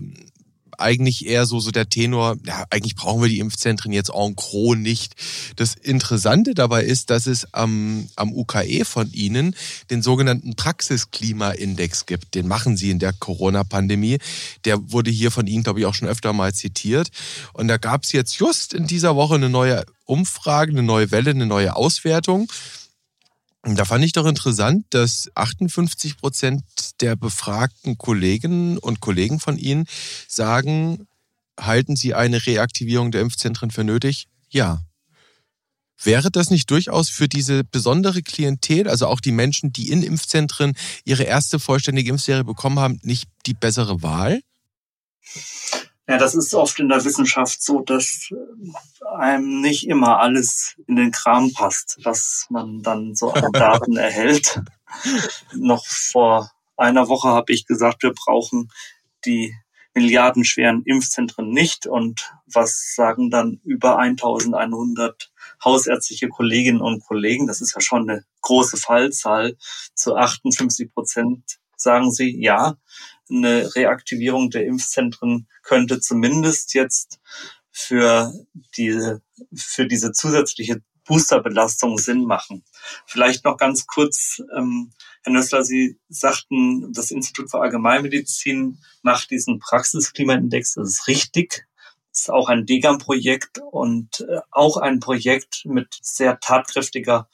eigentlich eher so, so der Tenor, ja, eigentlich brauchen wir die Impfzentren jetzt en gros nicht. Das Interessante dabei ist, dass es am, am UKE von Ihnen den sogenannten Praxisklimaindex gibt. Den machen Sie in der Corona-Pandemie. Der wurde hier von Ihnen, glaube ich, auch schon öfter mal zitiert. Und da gab es jetzt just in dieser Woche eine neue Umfrage, eine neue Welle, eine neue Auswertung. Da fand ich doch interessant, dass 58 Prozent der befragten Kolleginnen und Kollegen von Ihnen sagen, halten Sie eine Reaktivierung der Impfzentren für nötig? Ja. Wäre das nicht durchaus für diese besondere Klientel, also auch die Menschen, die in Impfzentren ihre erste vollständige Impfserie bekommen haben, nicht die bessere Wahl? Ja, das ist oft in der Wissenschaft so, dass einem nicht immer alles in den Kram passt, was man dann so an Daten erhält. Noch vor einer Woche habe ich gesagt, wir brauchen die milliardenschweren Impfzentren nicht. Und was sagen dann über 1100 hausärztliche Kolleginnen und Kollegen? Das ist ja schon eine große Fallzahl. Zu 58 Prozent sagen sie, ja, eine Reaktivierung der Impfzentren könnte zumindest jetzt für diese, für diese zusätzliche Boosterbelastung Sinn machen. Vielleicht noch ganz kurz, ähm, Herr Nössler, Sie sagten, das Institut für Allgemeinmedizin macht diesen Praxisklimaindex. Das ist richtig. Das ist auch ein Degam-Projekt und äh, auch ein Projekt mit sehr tatkräftiger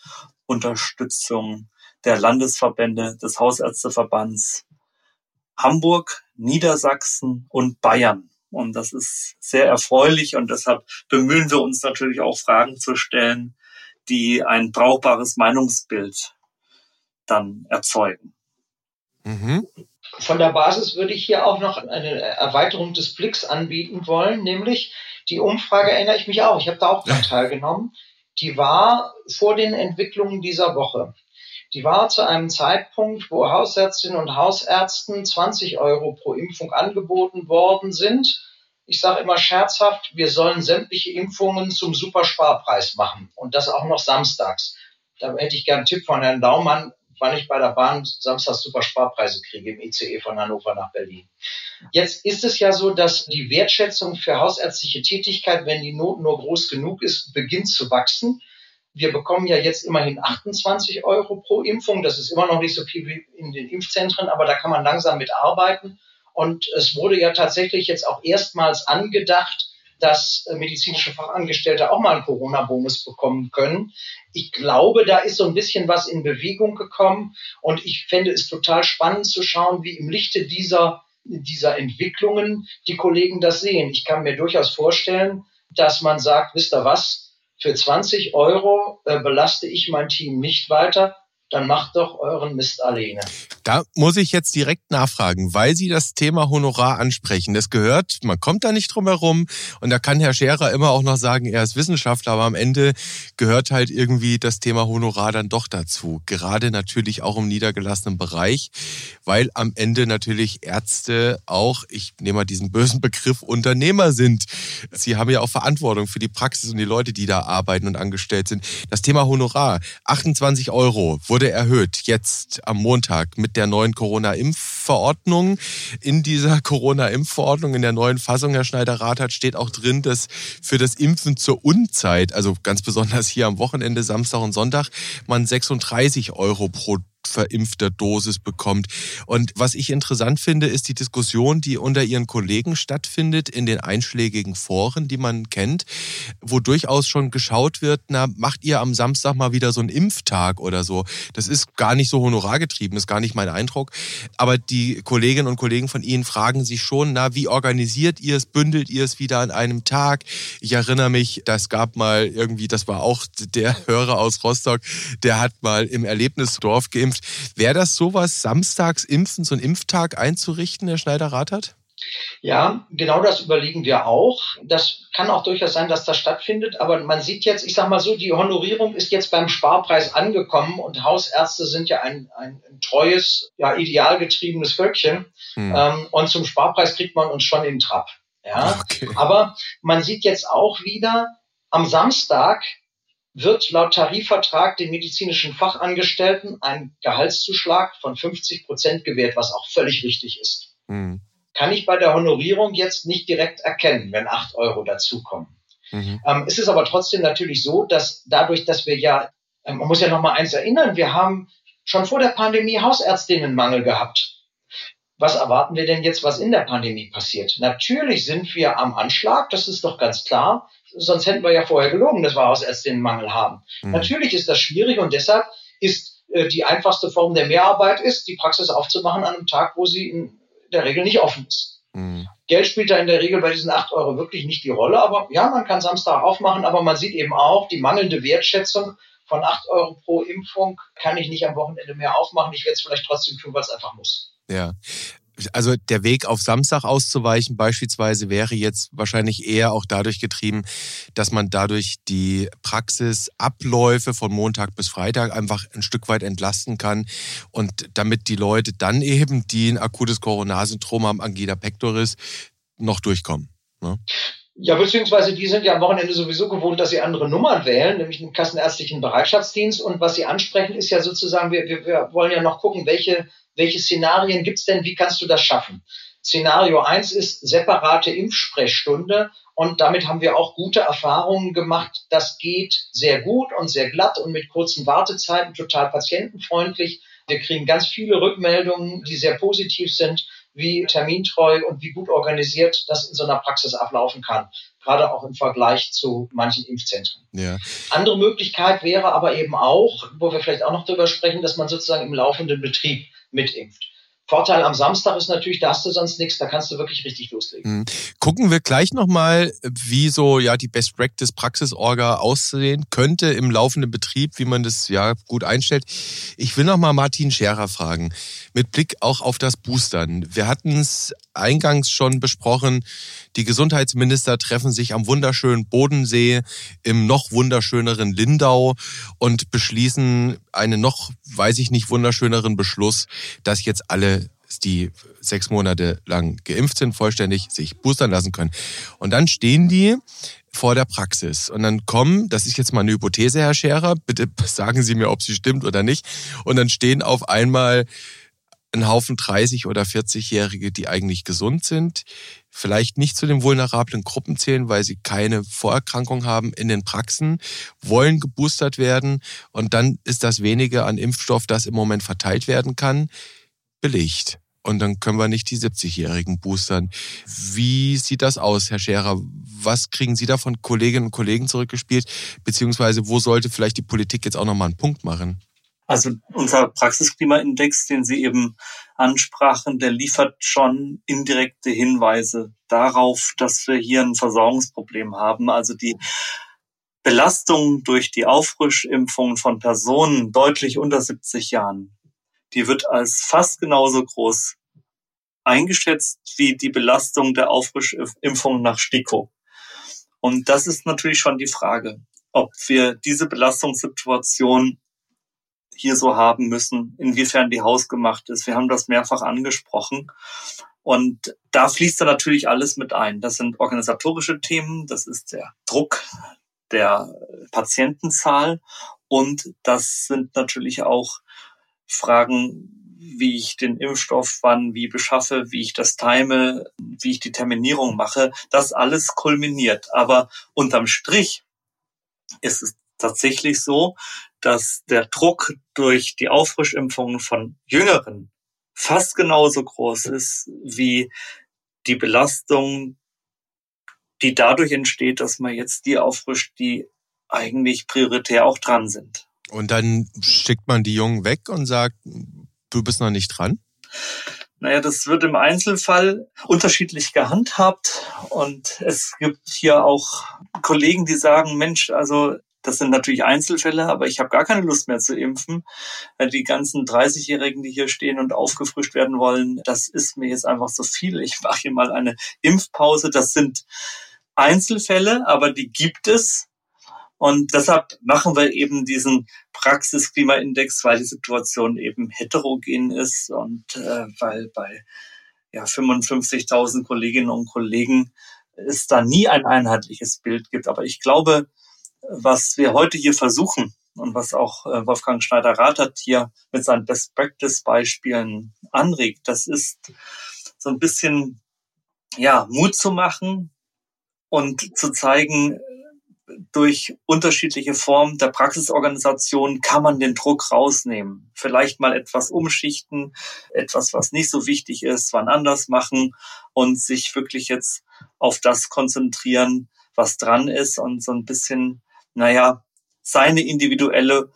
Unterstützung der Landesverbände des Hausärzteverbands Hamburg, Niedersachsen und Bayern. Und das ist sehr erfreulich und deshalb bemühen wir uns natürlich auch Fragen zu stellen, die ein brauchbares Meinungsbild dann erzeugen. Mhm. Von der Basis würde ich hier auch noch eine Erweiterung des Blicks anbieten wollen, nämlich die Umfrage erinnere ich mich auch. Ich habe da auch dran teilgenommen. Die war vor den Entwicklungen dieser Woche. Die war zu einem Zeitpunkt, wo Hausärztinnen und Hausärzten 20 Euro pro Impfung angeboten worden sind. Ich sage immer scherzhaft, wir sollen sämtliche Impfungen zum Supersparpreis machen und das auch noch samstags. Da hätte ich gern einen Tipp von Herrn Daumann, wann ich bei der Bahn samstags Supersparpreise kriege im ICE von Hannover nach Berlin. Jetzt ist es ja so, dass die Wertschätzung für hausärztliche Tätigkeit, wenn die Not nur groß genug ist, beginnt zu wachsen. Wir bekommen ja jetzt immerhin 28 Euro pro Impfung. Das ist immer noch nicht so viel wie in den Impfzentren, aber da kann man langsam mit arbeiten. Und es wurde ja tatsächlich jetzt auch erstmals angedacht, dass medizinische Fachangestellte auch mal einen Corona-Bonus bekommen können. Ich glaube, da ist so ein bisschen was in Bewegung gekommen und ich fände es total spannend zu schauen, wie im Lichte dieser, dieser Entwicklungen die Kollegen das sehen. Ich kann mir durchaus vorstellen, dass man sagt, wisst ihr was, für 20 Euro äh, belaste ich mein Team nicht weiter, dann macht doch euren Mist alleine. Da muss ich jetzt direkt nachfragen, weil Sie das Thema Honorar ansprechen. Das gehört, man kommt da nicht drum herum. Und da kann Herr Scherer immer auch noch sagen, er ist Wissenschaftler, aber am Ende gehört halt irgendwie das Thema Honorar dann doch dazu. Gerade natürlich auch im niedergelassenen Bereich, weil am Ende natürlich Ärzte auch, ich nehme mal diesen bösen Begriff, Unternehmer sind. Sie haben ja auch Verantwortung für die Praxis und die Leute, die da arbeiten und angestellt sind. Das Thema Honorar, 28 Euro wurde wurde erhöht, jetzt am Montag mit der neuen Corona-Impfverordnung. In dieser Corona-Impfverordnung, in der neuen Fassung, Herr Schneider-Rathert, steht auch drin, dass für das Impfen zur Unzeit, also ganz besonders hier am Wochenende, Samstag und Sonntag, man 36 Euro pro verimpfter Dosis bekommt. Und was ich interessant finde, ist die Diskussion, die unter ihren Kollegen stattfindet in den einschlägigen Foren, die man kennt, wo durchaus schon geschaut wird, na, macht ihr am Samstag mal wieder so einen Impftag oder so. Das ist gar nicht so honorargetrieben, ist gar nicht mein Eindruck. Aber die Kolleginnen und Kollegen von Ihnen fragen sich schon, na, wie organisiert ihr es, bündelt ihr es wieder an einem Tag? Ich erinnere mich, das gab mal irgendwie, das war auch der Hörer aus Rostock, der hat mal im Erlebnisdorf geimpft geimpft. Wäre das sowas, samstags impfen, so einen Impftag einzurichten, Herr Schneider-Rathert? Ja, genau das überlegen wir auch. Das kann auch durchaus sein, dass das stattfindet, aber man sieht jetzt, ich sage mal so, die Honorierung ist jetzt beim Sparpreis angekommen und Hausärzte sind ja ein, ein, ein treues, ja, idealgetriebenes Völkchen. Hm. Ähm, und zum Sparpreis kriegt man uns schon in Trab. Ja, okay. aber man sieht jetzt auch wieder, am Samstag wird laut Tarifvertrag den medizinischen Fachangestellten ein Gehaltszuschlag von 50 Prozent gewährt, was auch völlig richtig ist. Mhm. Kann ich bei der Honorierung jetzt nicht direkt erkennen, wenn acht Euro dazukommen. Mhm. Ähm, es ist aber trotzdem natürlich so, dass dadurch, dass wir ja, ähm, man muss ja noch mal eins erinnern, wir haben schon vor der Pandemie Hausärztinnenmangel gehabt. Was erwarten wir denn jetzt, was in der Pandemie passiert? Natürlich sind wir am Anschlag, das ist doch ganz klar sonst hätten wir ja vorher gelogen, dass wir Hausärztinnenmangel haben. Mhm. Natürlich ist das schwierig und deshalb ist äh, die einfachste Form der Mehrarbeit ist, die Praxis aufzumachen an einem Tag, wo sie in der Regel nicht offen ist. Mhm. Geld spielt da in der Regel bei diesen acht Euro wirklich nicht die Rolle, aber ja, man kann Samstag aufmachen, aber man sieht eben auch die mangelnde Wertschätzung von acht Euro pro Impfung kann ich nicht am Wochenende mehr aufmachen. Ich werde es vielleicht trotzdem tun, weil es einfach muss. Ja. Also der Weg auf Samstag auszuweichen beispielsweise wäre jetzt wahrscheinlich eher auch dadurch getrieben, dass man dadurch die Praxisabläufe von Montag bis Freitag einfach ein Stück weit entlasten kann und damit die Leute dann eben, die ein akutes Coronarsyndrom haben, Angina pectoris, noch durchkommen. Ne? Ja, beziehungsweise die sind ja am Wochenende sowieso gewohnt, dass sie andere Nummern wählen, nämlich den kassenärztlichen Bereitschaftsdienst. Und was sie ansprechen, ist ja sozusagen, wir, wir, wir wollen ja noch gucken, welche, welche Szenarien gibt's denn, wie kannst du das schaffen? Szenario eins ist separate Impfsprechstunde. Und damit haben wir auch gute Erfahrungen gemacht. Das geht sehr gut und sehr glatt und mit kurzen Wartezeiten total patientenfreundlich. Wir kriegen ganz viele Rückmeldungen, die sehr positiv sind wie termintreu und wie gut organisiert das in so einer Praxis ablaufen kann. Gerade auch im Vergleich zu manchen Impfzentren. Ja. Andere Möglichkeit wäre aber eben auch, wo wir vielleicht auch noch drüber sprechen, dass man sozusagen im laufenden Betrieb mitimpft. Vorteil am Samstag ist natürlich, da hast du sonst nichts, da kannst du wirklich richtig loslegen. Mhm. Gucken wir gleich nochmal, wie so ja die Best Practice Praxisorga aussehen könnte im laufenden Betrieb, wie man das ja gut einstellt. Ich will nochmal Martin Scherer fragen, mit Blick auch auf das Boostern. Wir hatten es eingangs schon besprochen, die Gesundheitsminister treffen sich am wunderschönen Bodensee im noch wunderschöneren Lindau und beschließen einen noch, weiß ich nicht, wunderschöneren Beschluss, dass jetzt alle die sechs Monate lang geimpft sind, vollständig sich boostern lassen können. Und dann stehen die vor der Praxis. Und dann kommen, das ist jetzt mal eine Hypothese, Herr Scherer, bitte sagen Sie mir, ob sie stimmt oder nicht. Und dann stehen auf einmal ein Haufen 30- oder 40-Jährige, die eigentlich gesund sind, vielleicht nicht zu den vulnerablen Gruppen zählen, weil sie keine Vorerkrankung haben in den Praxen, wollen geboostert werden und dann ist das wenige an Impfstoff, das im Moment verteilt werden kann, belegt. Und dann können wir nicht die 70-Jährigen boostern. Wie sieht das aus, Herr Scherer? Was kriegen Sie da von Kolleginnen und Kollegen zurückgespielt? Beziehungsweise wo sollte vielleicht die Politik jetzt auch nochmal einen Punkt machen? Also unser Praxisklimaindex, den Sie eben ansprachen, der liefert schon indirekte Hinweise darauf, dass wir hier ein Versorgungsproblem haben. Also die Belastung durch die Auffrischimpfung von Personen deutlich unter 70 Jahren die wird als fast genauso groß eingeschätzt wie die Belastung der Auffrischimpfung nach STIKO. Und das ist natürlich schon die Frage, ob wir diese Belastungssituation hier so haben müssen, inwiefern die hausgemacht ist. Wir haben das mehrfach angesprochen. Und da fließt da natürlich alles mit ein. Das sind organisatorische Themen, das ist der Druck der Patientenzahl und das sind natürlich auch Fragen, wie ich den Impfstoff wann wie beschaffe, wie ich das time, wie ich die Terminierung mache, das alles kulminiert. Aber unterm Strich ist es tatsächlich so, dass der Druck durch die Auffrischimpfungen von Jüngeren fast genauso groß ist wie die Belastung, die dadurch entsteht, dass man jetzt die auffrischt, die eigentlich prioritär auch dran sind. Und dann schickt man die Jungen weg und sagt, du bist noch nicht dran? Naja, das wird im Einzelfall unterschiedlich gehandhabt. Und es gibt hier auch Kollegen, die sagen, Mensch, also das sind natürlich Einzelfälle, aber ich habe gar keine Lust mehr zu impfen. Die ganzen 30-Jährigen, die hier stehen und aufgefrischt werden wollen, das ist mir jetzt einfach so viel. Ich mache hier mal eine Impfpause. Das sind Einzelfälle, aber die gibt es. Und deshalb machen wir eben diesen Praxisklimaindex, weil die Situation eben heterogen ist und äh, weil bei ja, 55.000 Kolleginnen und Kollegen es da nie ein einheitliches Bild gibt. Aber ich glaube, was wir heute hier versuchen und was auch äh, Wolfgang Schneider-Rath hier mit seinen Best-Practice-Beispielen anregt, das ist so ein bisschen ja, Mut zu machen und zu zeigen, durch unterschiedliche Formen der Praxisorganisation kann man den Druck rausnehmen. Vielleicht mal etwas umschichten, etwas, was nicht so wichtig ist, wann anders machen und sich wirklich jetzt auf das konzentrieren, was dran ist und so ein bisschen, naja, seine individuelle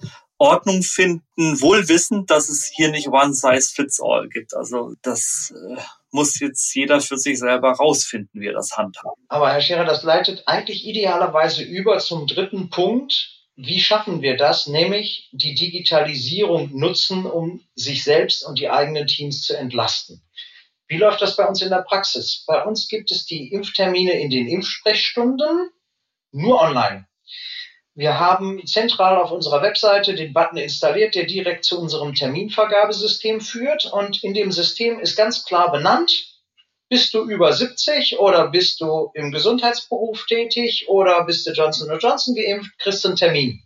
Ordnung finden, wohl wissend, dass es hier nicht one size fits all gibt. Also das äh, muss jetzt jeder für sich selber rausfinden, wie er das handhabt. Aber Herr Scherer, das leitet eigentlich idealerweise über zum dritten Punkt. Wie schaffen wir das? Nämlich die Digitalisierung nutzen, um sich selbst und die eigenen Teams zu entlasten. Wie läuft das bei uns in der Praxis? Bei uns gibt es die Impftermine in den Impfsprechstunden nur online. Wir haben zentral auf unserer Webseite den Button installiert, der direkt zu unserem Terminvergabesystem führt. Und in dem System ist ganz klar benannt, bist du über 70 oder bist du im Gesundheitsberuf tätig oder bist du Johnson Johnson geimpft, kriegst du einen Termin.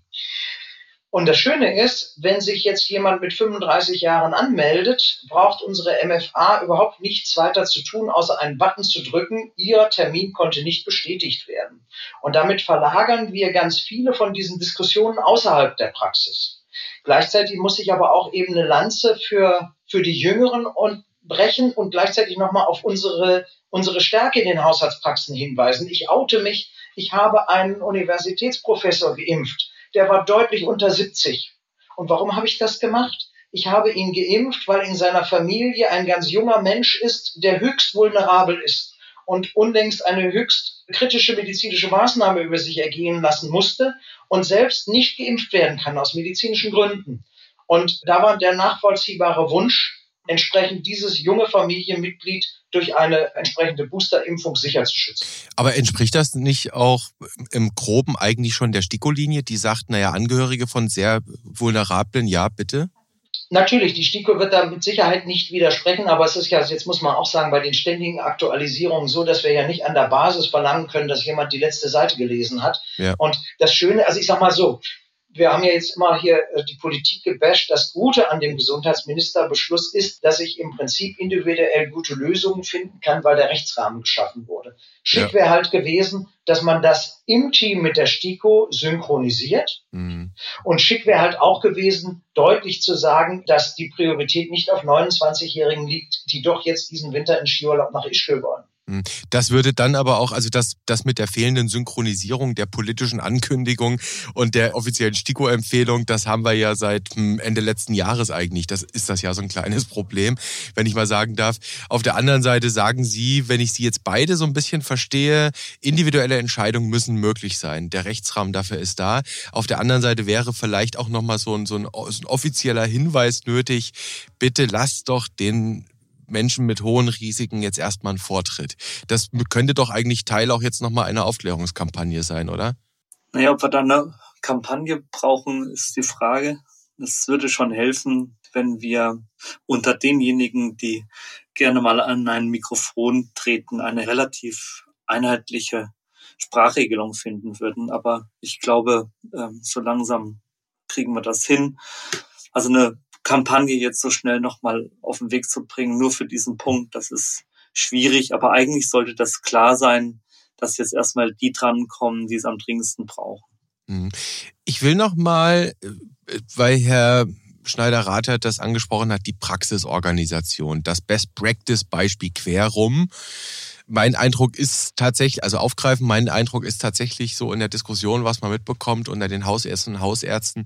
Und das Schöne ist, wenn sich jetzt jemand mit 35 Jahren anmeldet, braucht unsere MFA überhaupt nichts weiter zu tun, außer einen Button zu drücken. Ihr Termin konnte nicht bestätigt werden. Und damit verlagern wir ganz viele von diesen Diskussionen außerhalb der Praxis. Gleichzeitig muss ich aber auch eben eine Lanze für, für die Jüngeren und brechen und gleichzeitig nochmal auf unsere, unsere Stärke in den Haushaltspraxen hinweisen. Ich oute mich. Ich habe einen Universitätsprofessor geimpft der war deutlich unter 70. Und warum habe ich das gemacht? Ich habe ihn geimpft, weil in seiner Familie ein ganz junger Mensch ist, der höchst vulnerabel ist und unlängst eine höchst kritische medizinische Maßnahme über sich ergehen lassen musste und selbst nicht geimpft werden kann aus medizinischen Gründen. Und da war der nachvollziehbare Wunsch, entsprechend dieses junge Familienmitglied durch eine entsprechende Boosterimpfung sicher zu schützen. Aber entspricht das nicht auch im Groben eigentlich schon der STIKO-Linie, die sagt, naja, Angehörige von sehr vulnerablen, ja, bitte? Natürlich, die STIKO wird da mit Sicherheit nicht widersprechen, aber es ist ja, jetzt muss man auch sagen, bei den ständigen Aktualisierungen so, dass wir ja nicht an der Basis verlangen können, dass jemand die letzte Seite gelesen hat. Ja. Und das Schöne, also ich sag mal so, wir haben ja jetzt immer hier äh, die Politik gebasht. Das Gute an dem Gesundheitsministerbeschluss ist, dass ich im Prinzip individuell gute Lösungen finden kann, weil der Rechtsrahmen geschaffen wurde. Schick ja. wäre halt gewesen, dass man das im Team mit der STIKO synchronisiert. Mhm. Und schick wäre halt auch gewesen, deutlich zu sagen, dass die Priorität nicht auf 29-Jährigen liegt, die doch jetzt diesen Winter in Skiurlaub nach Ischgl wollen. Hm. Das würde dann aber auch, also das, das mit der fehlenden Synchronisierung der politischen Ankündigung und der offiziellen STIKO-Empfehlung, das haben wir ja seit hm, Ende letzten Jahres eigentlich. Das ist das ja so ein kleines Problem, wenn ich mal sagen darf. Auf der anderen Seite sagen Sie, wenn ich Sie jetzt beide so ein bisschen verstehe, individuelle Entscheidungen müssen möglich sein. Der Rechtsrahmen dafür ist da. Auf der anderen Seite wäre vielleicht auch nochmal so ein, so ein, so ein offizieller Hinweis nötig. Bitte lasst doch den Menschen mit hohen Risiken jetzt erstmal einen Vortritt. Das könnte doch eigentlich Teil auch jetzt nochmal einer Aufklärungskampagne sein, oder? Naja, ob wir da eine Kampagne brauchen, ist die Frage. Es würde schon helfen, wenn wir unter denjenigen, die gerne mal an ein Mikrofon treten, eine relativ einheitliche Sprachregelung finden würden. Aber ich glaube, ähm, so langsam kriegen wir das hin. Also eine Kampagne jetzt so schnell nochmal auf den Weg zu bringen, nur für diesen Punkt, das ist schwierig. Aber eigentlich sollte das klar sein, dass jetzt erstmal die drankommen, die es am dringendsten brauchen. Mhm. Ich will nochmal, äh, weil Herr Schneider-Rathert das angesprochen hat, die Praxisorganisation, das Best-Practice-Beispiel querum mein Eindruck ist tatsächlich, also aufgreifen, mein Eindruck ist tatsächlich so in der Diskussion, was man mitbekommt unter den Hausärzten und Hausärzten,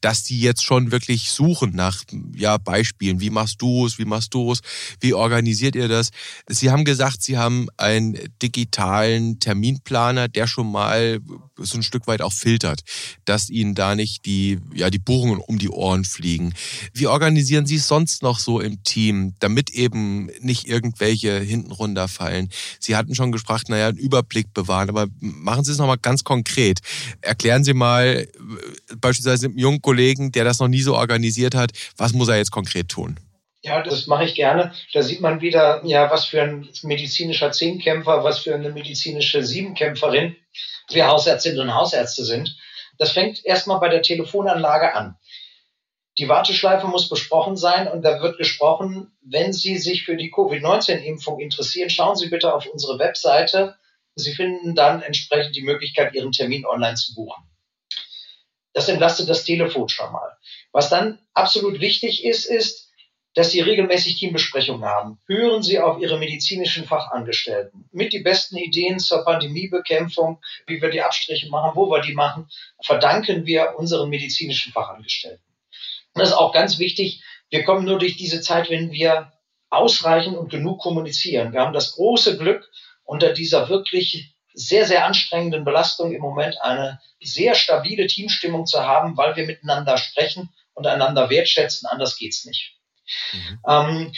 dass die jetzt schon wirklich suchen nach ja, Beispielen. Wie machst du es? Wie machst du es? Wie organisiert ihr das? Sie haben gesagt, Sie haben einen digitalen Terminplaner, der schon mal so ein Stück weit auch filtert, dass Ihnen da nicht die, ja, die Buchungen um die Ohren fliegen. Wie organisieren Sie es sonst noch so im Team, damit eben nicht irgendwelche hinten runterfallen? Sie hatten schon gesprochen, naja, einen Überblick bewahren, aber machen Sie es nochmal ganz konkret. Erklären Sie mal äh, beispielsweise einem jungen Kollegen, der das noch nie so organisiert hat, was muss er jetzt konkret tun? Ja, das mache ich gerne. Da sieht man wieder, ja, was für ein medizinischer Zehnkämpfer, was für eine medizinische Siebenkämpferin wir Hausärztinnen und Hausärzte sind. Das fängt erstmal bei der Telefonanlage an. Die Warteschleife muss besprochen sein und da wird gesprochen, wenn Sie sich für die Covid-19-Impfung interessieren, schauen Sie bitte auf unsere Webseite. Sie finden dann entsprechend die Möglichkeit, Ihren Termin online zu buchen. Das entlastet das Telefon schon mal. Was dann absolut wichtig ist, ist, dass Sie regelmäßig Teambesprechungen haben. Hören Sie auf Ihre medizinischen Fachangestellten. Mit die besten Ideen zur Pandemiebekämpfung, wie wir die Abstriche machen, wo wir die machen, verdanken wir unseren medizinischen Fachangestellten. Und das ist auch ganz wichtig. Wir kommen nur durch diese Zeit, wenn wir ausreichend und genug kommunizieren. Wir haben das große Glück, unter dieser wirklich sehr, sehr anstrengenden Belastung im Moment eine sehr stabile Teamstimmung zu haben, weil wir miteinander sprechen und einander wertschätzen. Anders geht's nicht. Mhm. Ähm,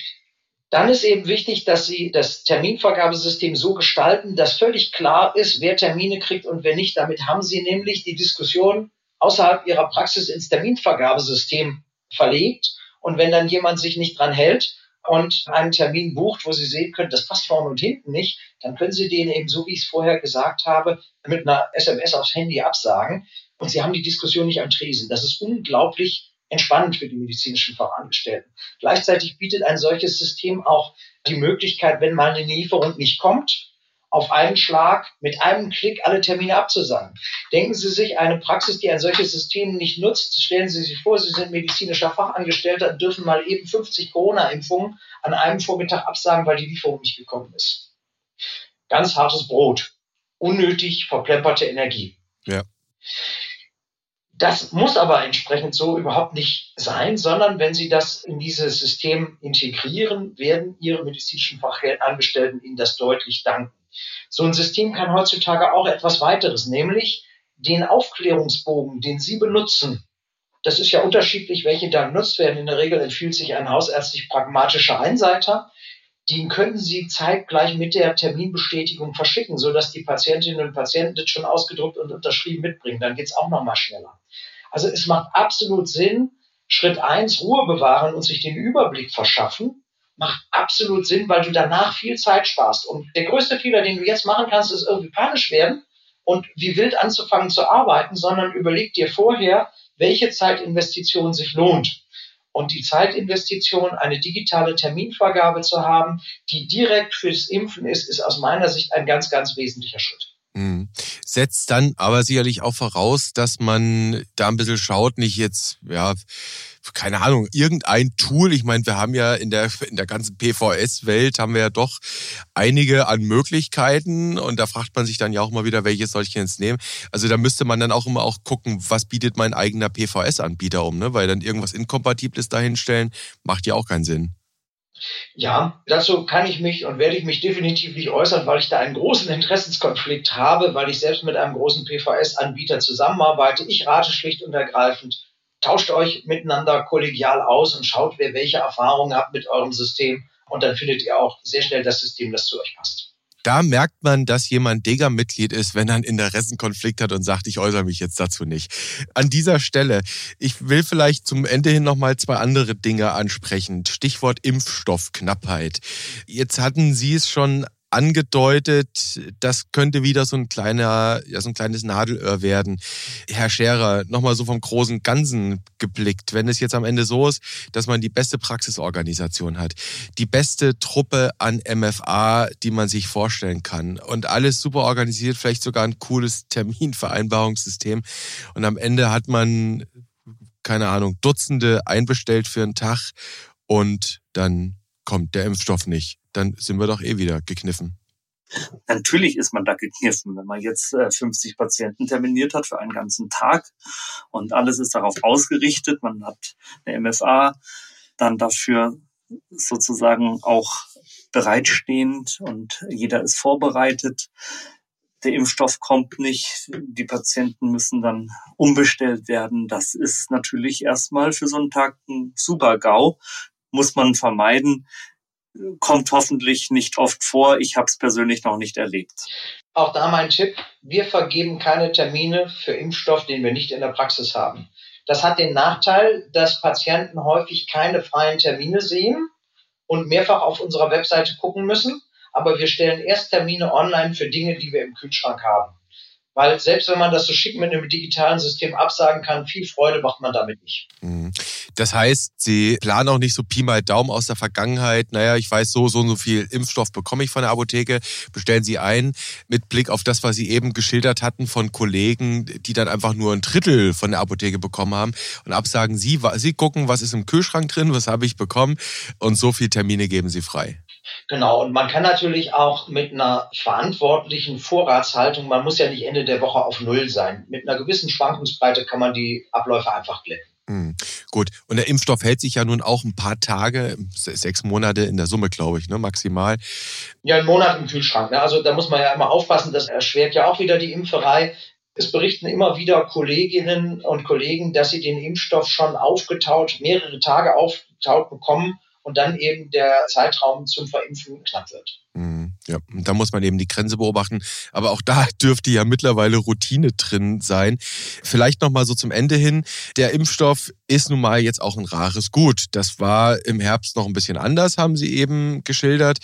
Dann ist eben wichtig, dass Sie das Terminvergabesystem so gestalten, dass völlig klar ist, wer Termine kriegt und wer nicht. Damit haben Sie nämlich die Diskussion außerhalb Ihrer Praxis ins Terminvergabesystem verlegt. Und wenn dann jemand sich nicht dran hält und einen Termin bucht, wo Sie sehen können, das passt vorne und hinten nicht, dann können Sie den eben, so wie ich es vorher gesagt habe, mit einer SMS aufs Handy absagen. Und Sie haben die Diskussion nicht am Tresen. Das ist unglaublich entspannend für die medizinischen Fachangestellten. Gleichzeitig bietet ein solches System auch die Möglichkeit, wenn mal eine Lieferung nicht kommt, auf einen Schlag mit einem Klick alle Termine abzusagen. Denken Sie sich eine Praxis, die ein solches System nicht nutzt, stellen Sie sich vor, Sie sind medizinischer Fachangestellter und dürfen mal eben 50 Corona-Impfungen an einem Vormittag absagen, weil die Lieferung nicht gekommen ist. Ganz hartes Brot. Unnötig verplemperte Energie. Ja. Das muss aber entsprechend so überhaupt nicht sein, sondern wenn Sie das in dieses System integrieren, werden Ihre medizinischen Fachangestellten Ihnen das deutlich danken. So ein System kann heutzutage auch etwas weiteres, nämlich den Aufklärungsbogen, den Sie benutzen. Das ist ja unterschiedlich, welche da genutzt werden. In der Regel empfiehlt sich ein hausärztlich pragmatischer Einseiter. Den können Sie zeitgleich mit der Terminbestätigung verschicken, sodass die Patientinnen und Patienten das schon ausgedruckt und unterschrieben mitbringen. Dann geht es auch noch mal schneller. Also es macht absolut Sinn, Schritt eins Ruhe bewahren und sich den Überblick verschaffen, macht absolut Sinn, weil du danach viel Zeit sparst. Und der größte Fehler, den du jetzt machen kannst, ist irgendwie panisch werden und wie wild anzufangen zu arbeiten, sondern überleg dir vorher, welche Zeitinvestition sich lohnt. Und die Zeitinvestition, eine digitale Terminvergabe zu haben, die direkt fürs Impfen ist, ist aus meiner Sicht ein ganz, ganz wesentlicher Schritt. Mhm. Setzt dann aber sicherlich auch voraus, dass man da ein bisschen schaut, nicht jetzt, ja, keine Ahnung, irgendein Tool. Ich meine, wir haben ja in der, in der ganzen PVS-Welt haben wir ja doch einige an Möglichkeiten und da fragt man sich dann ja auch mal wieder, welches soll ich jetzt nehmen. Also da müsste man dann auch immer auch gucken, was bietet mein eigener PVS-Anbieter um, ne? Weil dann irgendwas Inkompatibles dahinstellen, macht ja auch keinen Sinn. Ja, dazu kann ich mich und werde ich mich definitiv nicht äußern, weil ich da einen großen Interessenskonflikt habe, weil ich selbst mit einem großen PVS-Anbieter zusammenarbeite. Ich rate schlicht und ergreifend, tauscht euch miteinander kollegial aus und schaut, wer welche Erfahrungen hat mit eurem System. Und dann findet ihr auch sehr schnell das System, das zu euch passt da merkt man, dass jemand Dega-Mitglied ist, wenn er einen Interessenkonflikt hat und sagt, ich äußere mich jetzt dazu nicht. An dieser Stelle, ich will vielleicht zum Ende hin nochmal zwei andere Dinge ansprechen. Stichwort Impfstoffknappheit. Jetzt hatten Sie es schon angedeutet, das könnte wieder so ein kleiner, ja, so ein kleines Nadelöhr werden. Herr Scherer, nochmal so vom großen Ganzen geblickt. Wenn es jetzt am Ende so ist, dass man die beste Praxisorganisation hat, die beste Truppe an MFA, die man sich vorstellen kann und alles super organisiert, vielleicht sogar ein cooles Terminvereinbarungssystem und am Ende hat man, keine Ahnung, Dutzende einbestellt für einen Tag und dann kommt der Impfstoff nicht dann sind wir doch eh wieder gekniffen. Natürlich ist man da gekniffen, wenn man jetzt 50 äh, Patienten terminiert hat für einen ganzen Tag und alles ist darauf ausgerichtet. Man hat eine MFA dann dafür sozusagen auch bereitstehend und jeder ist vorbereitet. Der Impfstoff kommt nicht, die Patienten müssen dann umbestellt werden. Das ist natürlich erstmal für so einen Tag ein super GAU, muss man vermeiden kommt hoffentlich nicht oft vor. Ich habe es persönlich noch nicht erlebt. Auch da mein Tipp, wir vergeben keine Termine für Impfstoff, den wir nicht in der Praxis haben. Das hat den Nachteil, dass Patienten häufig keine freien Termine sehen und mehrfach auf unserer Webseite gucken müssen. Aber wir stellen erst Termine online für Dinge, die wir im Kühlschrank haben. Weil selbst wenn man das so schick mit einem digitalen System absagen kann, viel Freude macht man damit nicht. Das heißt, Sie planen auch nicht so Pi mal Daumen aus der Vergangenheit. Naja, ich weiß, so, so und so viel Impfstoff bekomme ich von der Apotheke. Bestellen Sie ein mit Blick auf das, was Sie eben geschildert hatten von Kollegen, die dann einfach nur ein Drittel von der Apotheke bekommen haben und absagen Sie, Sie gucken, was ist im Kühlschrank drin, was habe ich bekommen und so viele Termine geben Sie frei. Genau, und man kann natürlich auch mit einer verantwortlichen Vorratshaltung, man muss ja nicht Ende der Woche auf Null sein, mit einer gewissen Schwankungsbreite kann man die Abläufe einfach glätten. Hm, gut, und der Impfstoff hält sich ja nun auch ein paar Tage, sechs Monate in der Summe, glaube ich, ne, maximal. Ja, einen Monat im Kühlschrank. Ne? Also da muss man ja immer aufpassen, das erschwert ja auch wieder die Impferei. Es berichten immer wieder Kolleginnen und Kollegen, dass sie den Impfstoff schon aufgetaut, mehrere Tage aufgetaut bekommen und dann eben der Zeitraum zum Verimpfen knapp wird. Mhm. Ja, da muss man eben die Grenze beobachten. Aber auch da dürfte ja mittlerweile Routine drin sein. Vielleicht noch mal so zum Ende hin. Der Impfstoff ist nun mal jetzt auch ein rares Gut. Das war im Herbst noch ein bisschen anders, haben Sie eben geschildert.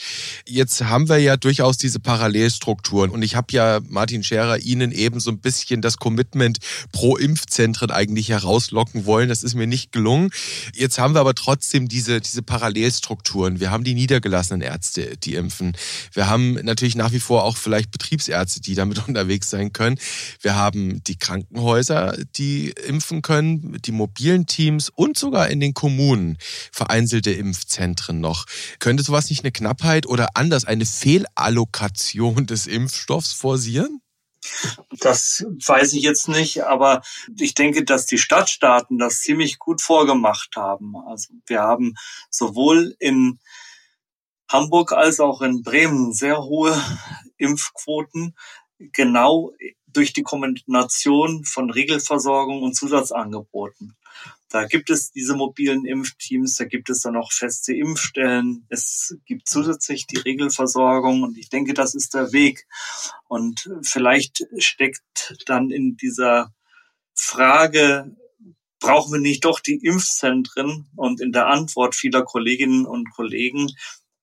Jetzt haben wir ja durchaus diese Parallelstrukturen. Und ich habe ja, Martin Scherer, Ihnen eben so ein bisschen das Commitment pro Impfzentren eigentlich herauslocken wollen. Das ist mir nicht gelungen. Jetzt haben wir aber trotzdem diese, diese Parallelstrukturen. Wir haben die niedergelassenen Ärzte, die impfen. Wir haben natürlich nach wie vor auch vielleicht Betriebsärzte, die damit unterwegs sein können. Wir haben die Krankenhäuser, die impfen können, die mobilen Teams und sogar in den Kommunen vereinzelte Impfzentren noch. Könnte sowas nicht eine Knappheit oder anders eine Fehlallokation des Impfstoffs forcieren? Das weiß ich jetzt nicht, aber ich denke, dass die Stadtstaaten das ziemlich gut vorgemacht haben. Also wir haben sowohl in Hamburg als auch in Bremen sehr hohe Impfquoten, genau durch die Kombination von Regelversorgung und Zusatzangeboten. Da gibt es diese mobilen Impfteams, da gibt es dann auch feste Impfstellen. Es gibt zusätzlich die Regelversorgung und ich denke, das ist der Weg. Und vielleicht steckt dann in dieser Frage, brauchen wir nicht doch die Impfzentren und in der Antwort vieler Kolleginnen und Kollegen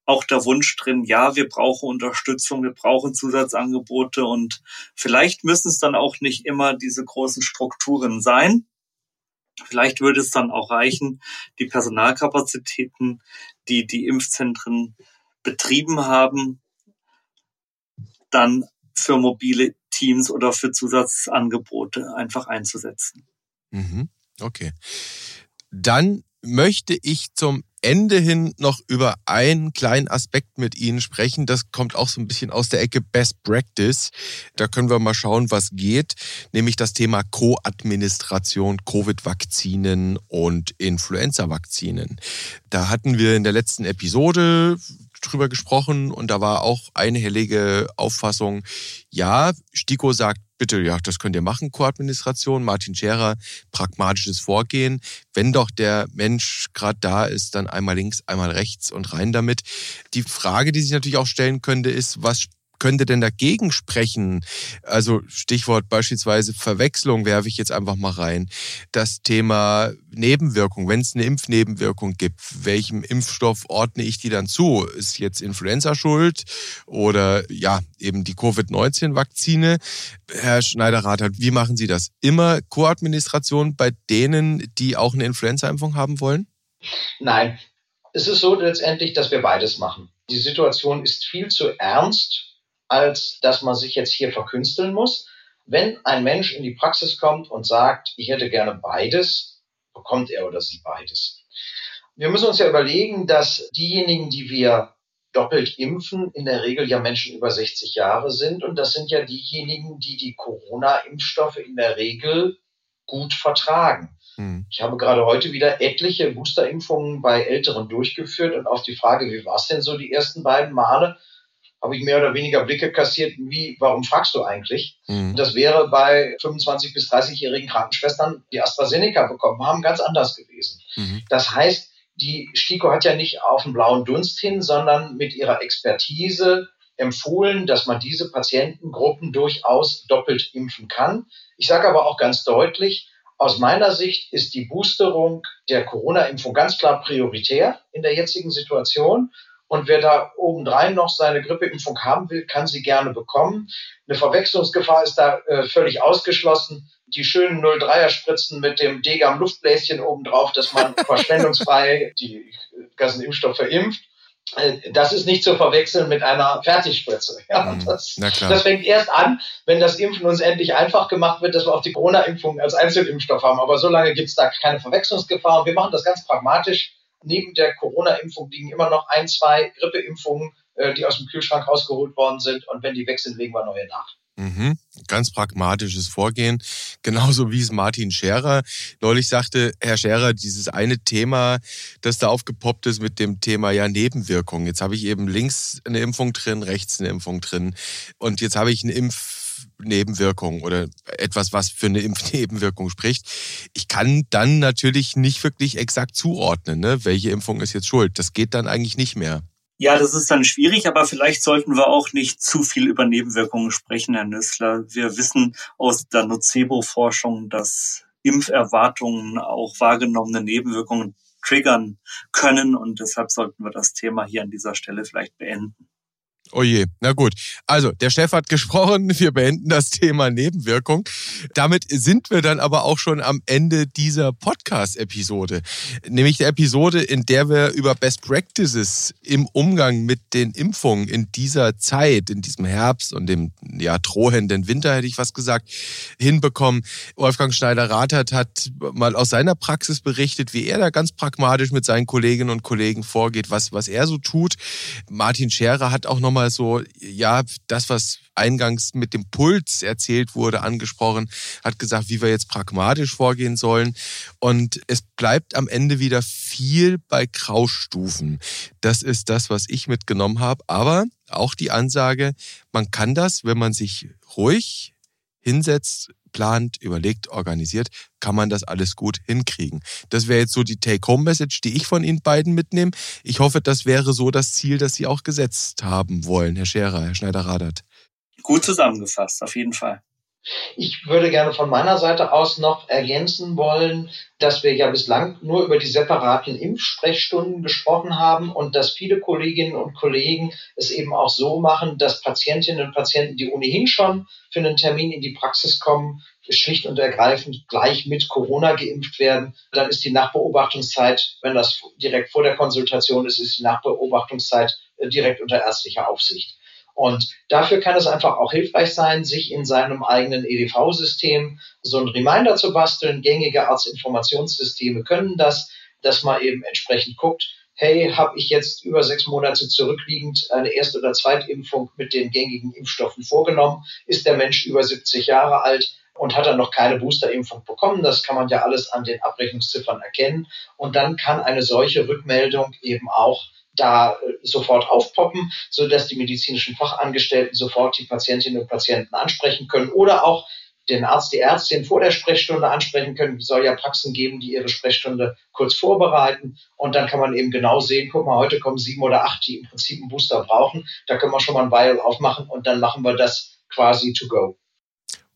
auch der Wunsch drin, ja, wir brauchen Unterstützung, wir brauchen Zusatzangebote und vielleicht müssen es dann auch nicht immer diese großen Strukturen sein. Vielleicht würde es dann auch reichen, die Personalkapazitäten, die die Impfzentren betrieben haben, dann für mobile Teams oder für Zusatzangebote einfach einzusetzen. Mhm. Okay. Dann möchte ich zum Ende hin noch über einen kleinen Aspekt mit Ihnen sprechen. Das kommt auch so ein bisschen aus der Ecke Best Practice. Da können wir mal schauen, was geht, nämlich das Thema Co-Administration, Covid-Vakzinen und Influenza-Vakzinen. Da hatten wir in der letzten Episode drüber gesprochen und da war auch einhellige Auffassung, ja, Stiko sagt bitte, ja, das könnt ihr machen, Co-Administration. Martin Scherer, pragmatisches Vorgehen. Wenn doch der Mensch gerade da ist, dann einmal links, einmal rechts und rein damit. Die Frage, die sich natürlich auch stellen könnte, ist, was könnte denn dagegen sprechen? Also Stichwort beispielsweise Verwechslung werfe ich jetzt einfach mal rein. Das Thema Nebenwirkung, wenn es eine Impfnebenwirkung gibt, welchem Impfstoff ordne ich die dann zu? Ist jetzt Influenza schuld oder ja, eben die Covid-19-Vakzine? Herr Schneider-Rathert, wie machen Sie das? Immer Koadministration bei denen, die auch eine Influenza-Impfung haben wollen? Nein, es ist so letztendlich, dass wir beides machen. Die Situation ist viel zu ernst, als dass man sich jetzt hier verkünsteln muss. Wenn ein Mensch in die Praxis kommt und sagt, ich hätte gerne beides, bekommt er oder sie beides. Wir müssen uns ja überlegen, dass diejenigen, die wir doppelt impfen, in der Regel ja Menschen über 60 Jahre sind. Und das sind ja diejenigen, die die Corona-Impfstoffe in der Regel gut vertragen. Hm. Ich habe gerade heute wieder etliche Boosterimpfungen bei Älteren durchgeführt und auf die Frage, wie war es denn so die ersten beiden Male, habe ich mehr oder weniger Blicke kassiert, wie, warum fragst du eigentlich? Mhm. Das wäre bei 25- bis 30-jährigen Krankenschwestern, die AstraZeneca bekommen haben, ganz anders gewesen. Mhm. Das heißt, die STIKO hat ja nicht auf den blauen Dunst hin, sondern mit ihrer Expertise empfohlen, dass man diese Patientengruppen durchaus doppelt impfen kann. Ich sage aber auch ganz deutlich, aus meiner Sicht ist die Boosterung der Corona-Impfung ganz klar prioritär in der jetzigen Situation. Und wer da obendrein noch seine Grippeimpfung haben will, kann sie gerne bekommen. Eine Verwechslungsgefahr ist da äh, völlig ausgeschlossen. Die schönen 03er Spritzen mit dem Degam Luftbläschen obendrauf, dass man verschwendungsfrei die ganzen Impfstoffe impft. Äh, das ist nicht zu verwechseln mit einer Fertigspritze. Ja, mhm. das, das, fängt erst an, wenn das Impfen uns endlich einfach gemacht wird, dass wir auch die Corona-Impfung als Einzelimpfstoff haben. Aber solange gibt es da keine Verwechslungsgefahr. Und wir machen das ganz pragmatisch neben der Corona-Impfung liegen immer noch ein, zwei Grippeimpfungen, äh, die aus dem Kühlschrank rausgeholt worden sind. Und wenn die weg sind, legen wir neue nach. Mhm. Ganz pragmatisches Vorgehen. Genauso wie es Martin Scherer neulich sagte, Herr Scherer, dieses eine Thema, das da aufgepoppt ist mit dem Thema ja Nebenwirkungen. Jetzt habe ich eben links eine Impfung drin, rechts eine Impfung drin. Und jetzt habe ich einen Impf Impfnebenwirkung oder etwas, was für eine Impfnebenwirkung spricht. Ich kann dann natürlich nicht wirklich exakt zuordnen, ne? welche Impfung ist jetzt schuld. Das geht dann eigentlich nicht mehr. Ja, das ist dann schwierig, aber vielleicht sollten wir auch nicht zu viel über Nebenwirkungen sprechen, Herr Nüssler. Wir wissen aus der Nocebo-Forschung, dass Impferwartungen auch wahrgenommene Nebenwirkungen triggern können und deshalb sollten wir das Thema hier an dieser Stelle vielleicht beenden. Oh je, na gut. Also, der Chef hat gesprochen, wir beenden das Thema Nebenwirkung. Damit sind wir dann aber auch schon am Ende dieser Podcast-Episode. Nämlich der Episode, in der wir über Best Practices im Umgang mit den Impfungen in dieser Zeit, in diesem Herbst und dem ja, drohenden Winter, hätte ich was gesagt, hinbekommen. Wolfgang Schneider-Rathert hat mal aus seiner Praxis berichtet, wie er da ganz pragmatisch mit seinen Kolleginnen und Kollegen vorgeht, was, was er so tut. Martin Scherer hat auch nochmal mal so, ja, das, was eingangs mit dem Puls erzählt wurde, angesprochen, hat gesagt, wie wir jetzt pragmatisch vorgehen sollen. Und es bleibt am Ende wieder viel bei Graustufen. Das ist das, was ich mitgenommen habe. Aber auch die Ansage, man kann das, wenn man sich ruhig hinsetzt, plant, überlegt, organisiert, kann man das alles gut hinkriegen. Das wäre jetzt so die Take-Home-Message, die ich von Ihnen beiden mitnehme. Ich hoffe, das wäre so das Ziel, das Sie auch gesetzt haben wollen, Herr Scherer, Herr Schneider-Radert. Gut zusammengefasst, auf jeden Fall. Ich würde gerne von meiner Seite aus noch ergänzen wollen, dass wir ja bislang nur über die separaten Impfsprechstunden gesprochen haben und dass viele Kolleginnen und Kollegen es eben auch so machen, dass Patientinnen und Patienten, die ohnehin schon für einen Termin in die Praxis kommen, schlicht und ergreifend gleich mit Corona geimpft werden. Dann ist die Nachbeobachtungszeit, wenn das direkt vor der Konsultation ist, ist die Nachbeobachtungszeit äh, direkt unter ärztlicher Aufsicht. Und dafür kann es einfach auch hilfreich sein, sich in seinem eigenen EDV-System so ein Reminder zu basteln. Gängige Arztinformationssysteme können das, dass man eben entsprechend guckt, hey, habe ich jetzt über sechs Monate zurückliegend eine Erst- oder Zweitimpfung mit den gängigen Impfstoffen vorgenommen? Ist der Mensch über 70 Jahre alt? und hat er noch keine Boosterimpfung bekommen. Das kann man ja alles an den Abrechnungsziffern erkennen. Und dann kann eine solche Rückmeldung eben auch da äh, sofort aufpoppen, so dass die medizinischen Fachangestellten sofort die Patientinnen und Patienten ansprechen können oder auch den Arzt, die Ärztin vor der Sprechstunde ansprechen können. Es soll ja Praxen geben, die ihre Sprechstunde kurz vorbereiten. Und dann kann man eben genau sehen, guck mal, heute kommen sieben oder acht, die im Prinzip einen Booster brauchen. Da können wir schon mal ein Vial aufmachen und dann machen wir das quasi to go.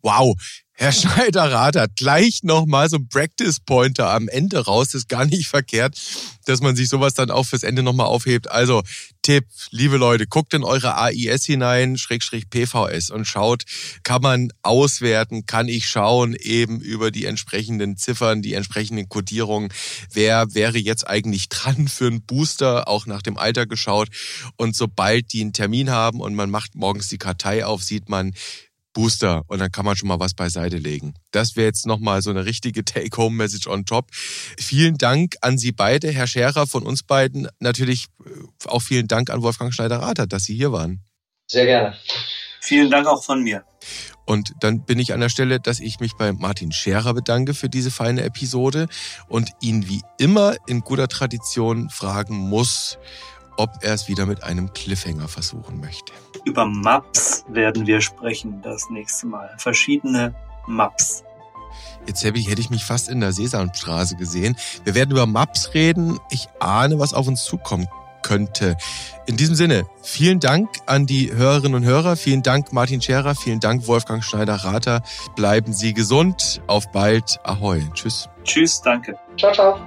Wow, Herr Schneider-Rath hat gleich nochmal so ein Practice-Pointer am Ende raus. Das ist gar nicht verkehrt, dass man sich sowas dann auch fürs Ende nochmal aufhebt. Also Tipp, liebe Leute, guckt in eure AIS hinein, Schrägstrich PVS und schaut, kann man auswerten, kann ich schauen eben über die entsprechenden Ziffern, die entsprechenden Codierungen, wer wäre jetzt eigentlich dran für einen Booster, auch nach dem Alter geschaut. Und sobald die einen Termin haben und man macht morgens die Kartei auf, sieht man, Booster und dann kann man schon mal was beiseite legen. Das wäre jetzt nochmal so eine richtige Take-Home-Message on top. Vielen Dank an Sie beide, Herr Scherer von uns beiden. Natürlich äh, auch vielen Dank an Wolfgang Schneider-Rathert, dass Sie hier waren. Sehr gerne. Vielen Dank auch von mir. Und dann bin ich an der Stelle, dass ich mich bei Martin Scherer bedanke für diese feine Episode und ihn wie immer in guter Tradition fragen muss, ob er es wieder mit einem Cliffhanger versuchen möchte. Über Maps werden wir sprechen das nächste Mal. Verschiedene Maps. Jetzt hätte ich, hätte ich mich fast in der Sesamstraße gesehen. Wir werden über Maps reden. Ich ahne, was auf uns zukommen könnte. In diesem Sinne, vielen Dank an die Hörerinnen und Hörer. Vielen Dank, Martin Scherer. Vielen Dank, Wolfgang Schneider-Rater. Bleiben Sie gesund. Auf bald. Ahoi. Tschüss. Tschüss. Danke. Ciao, ciao.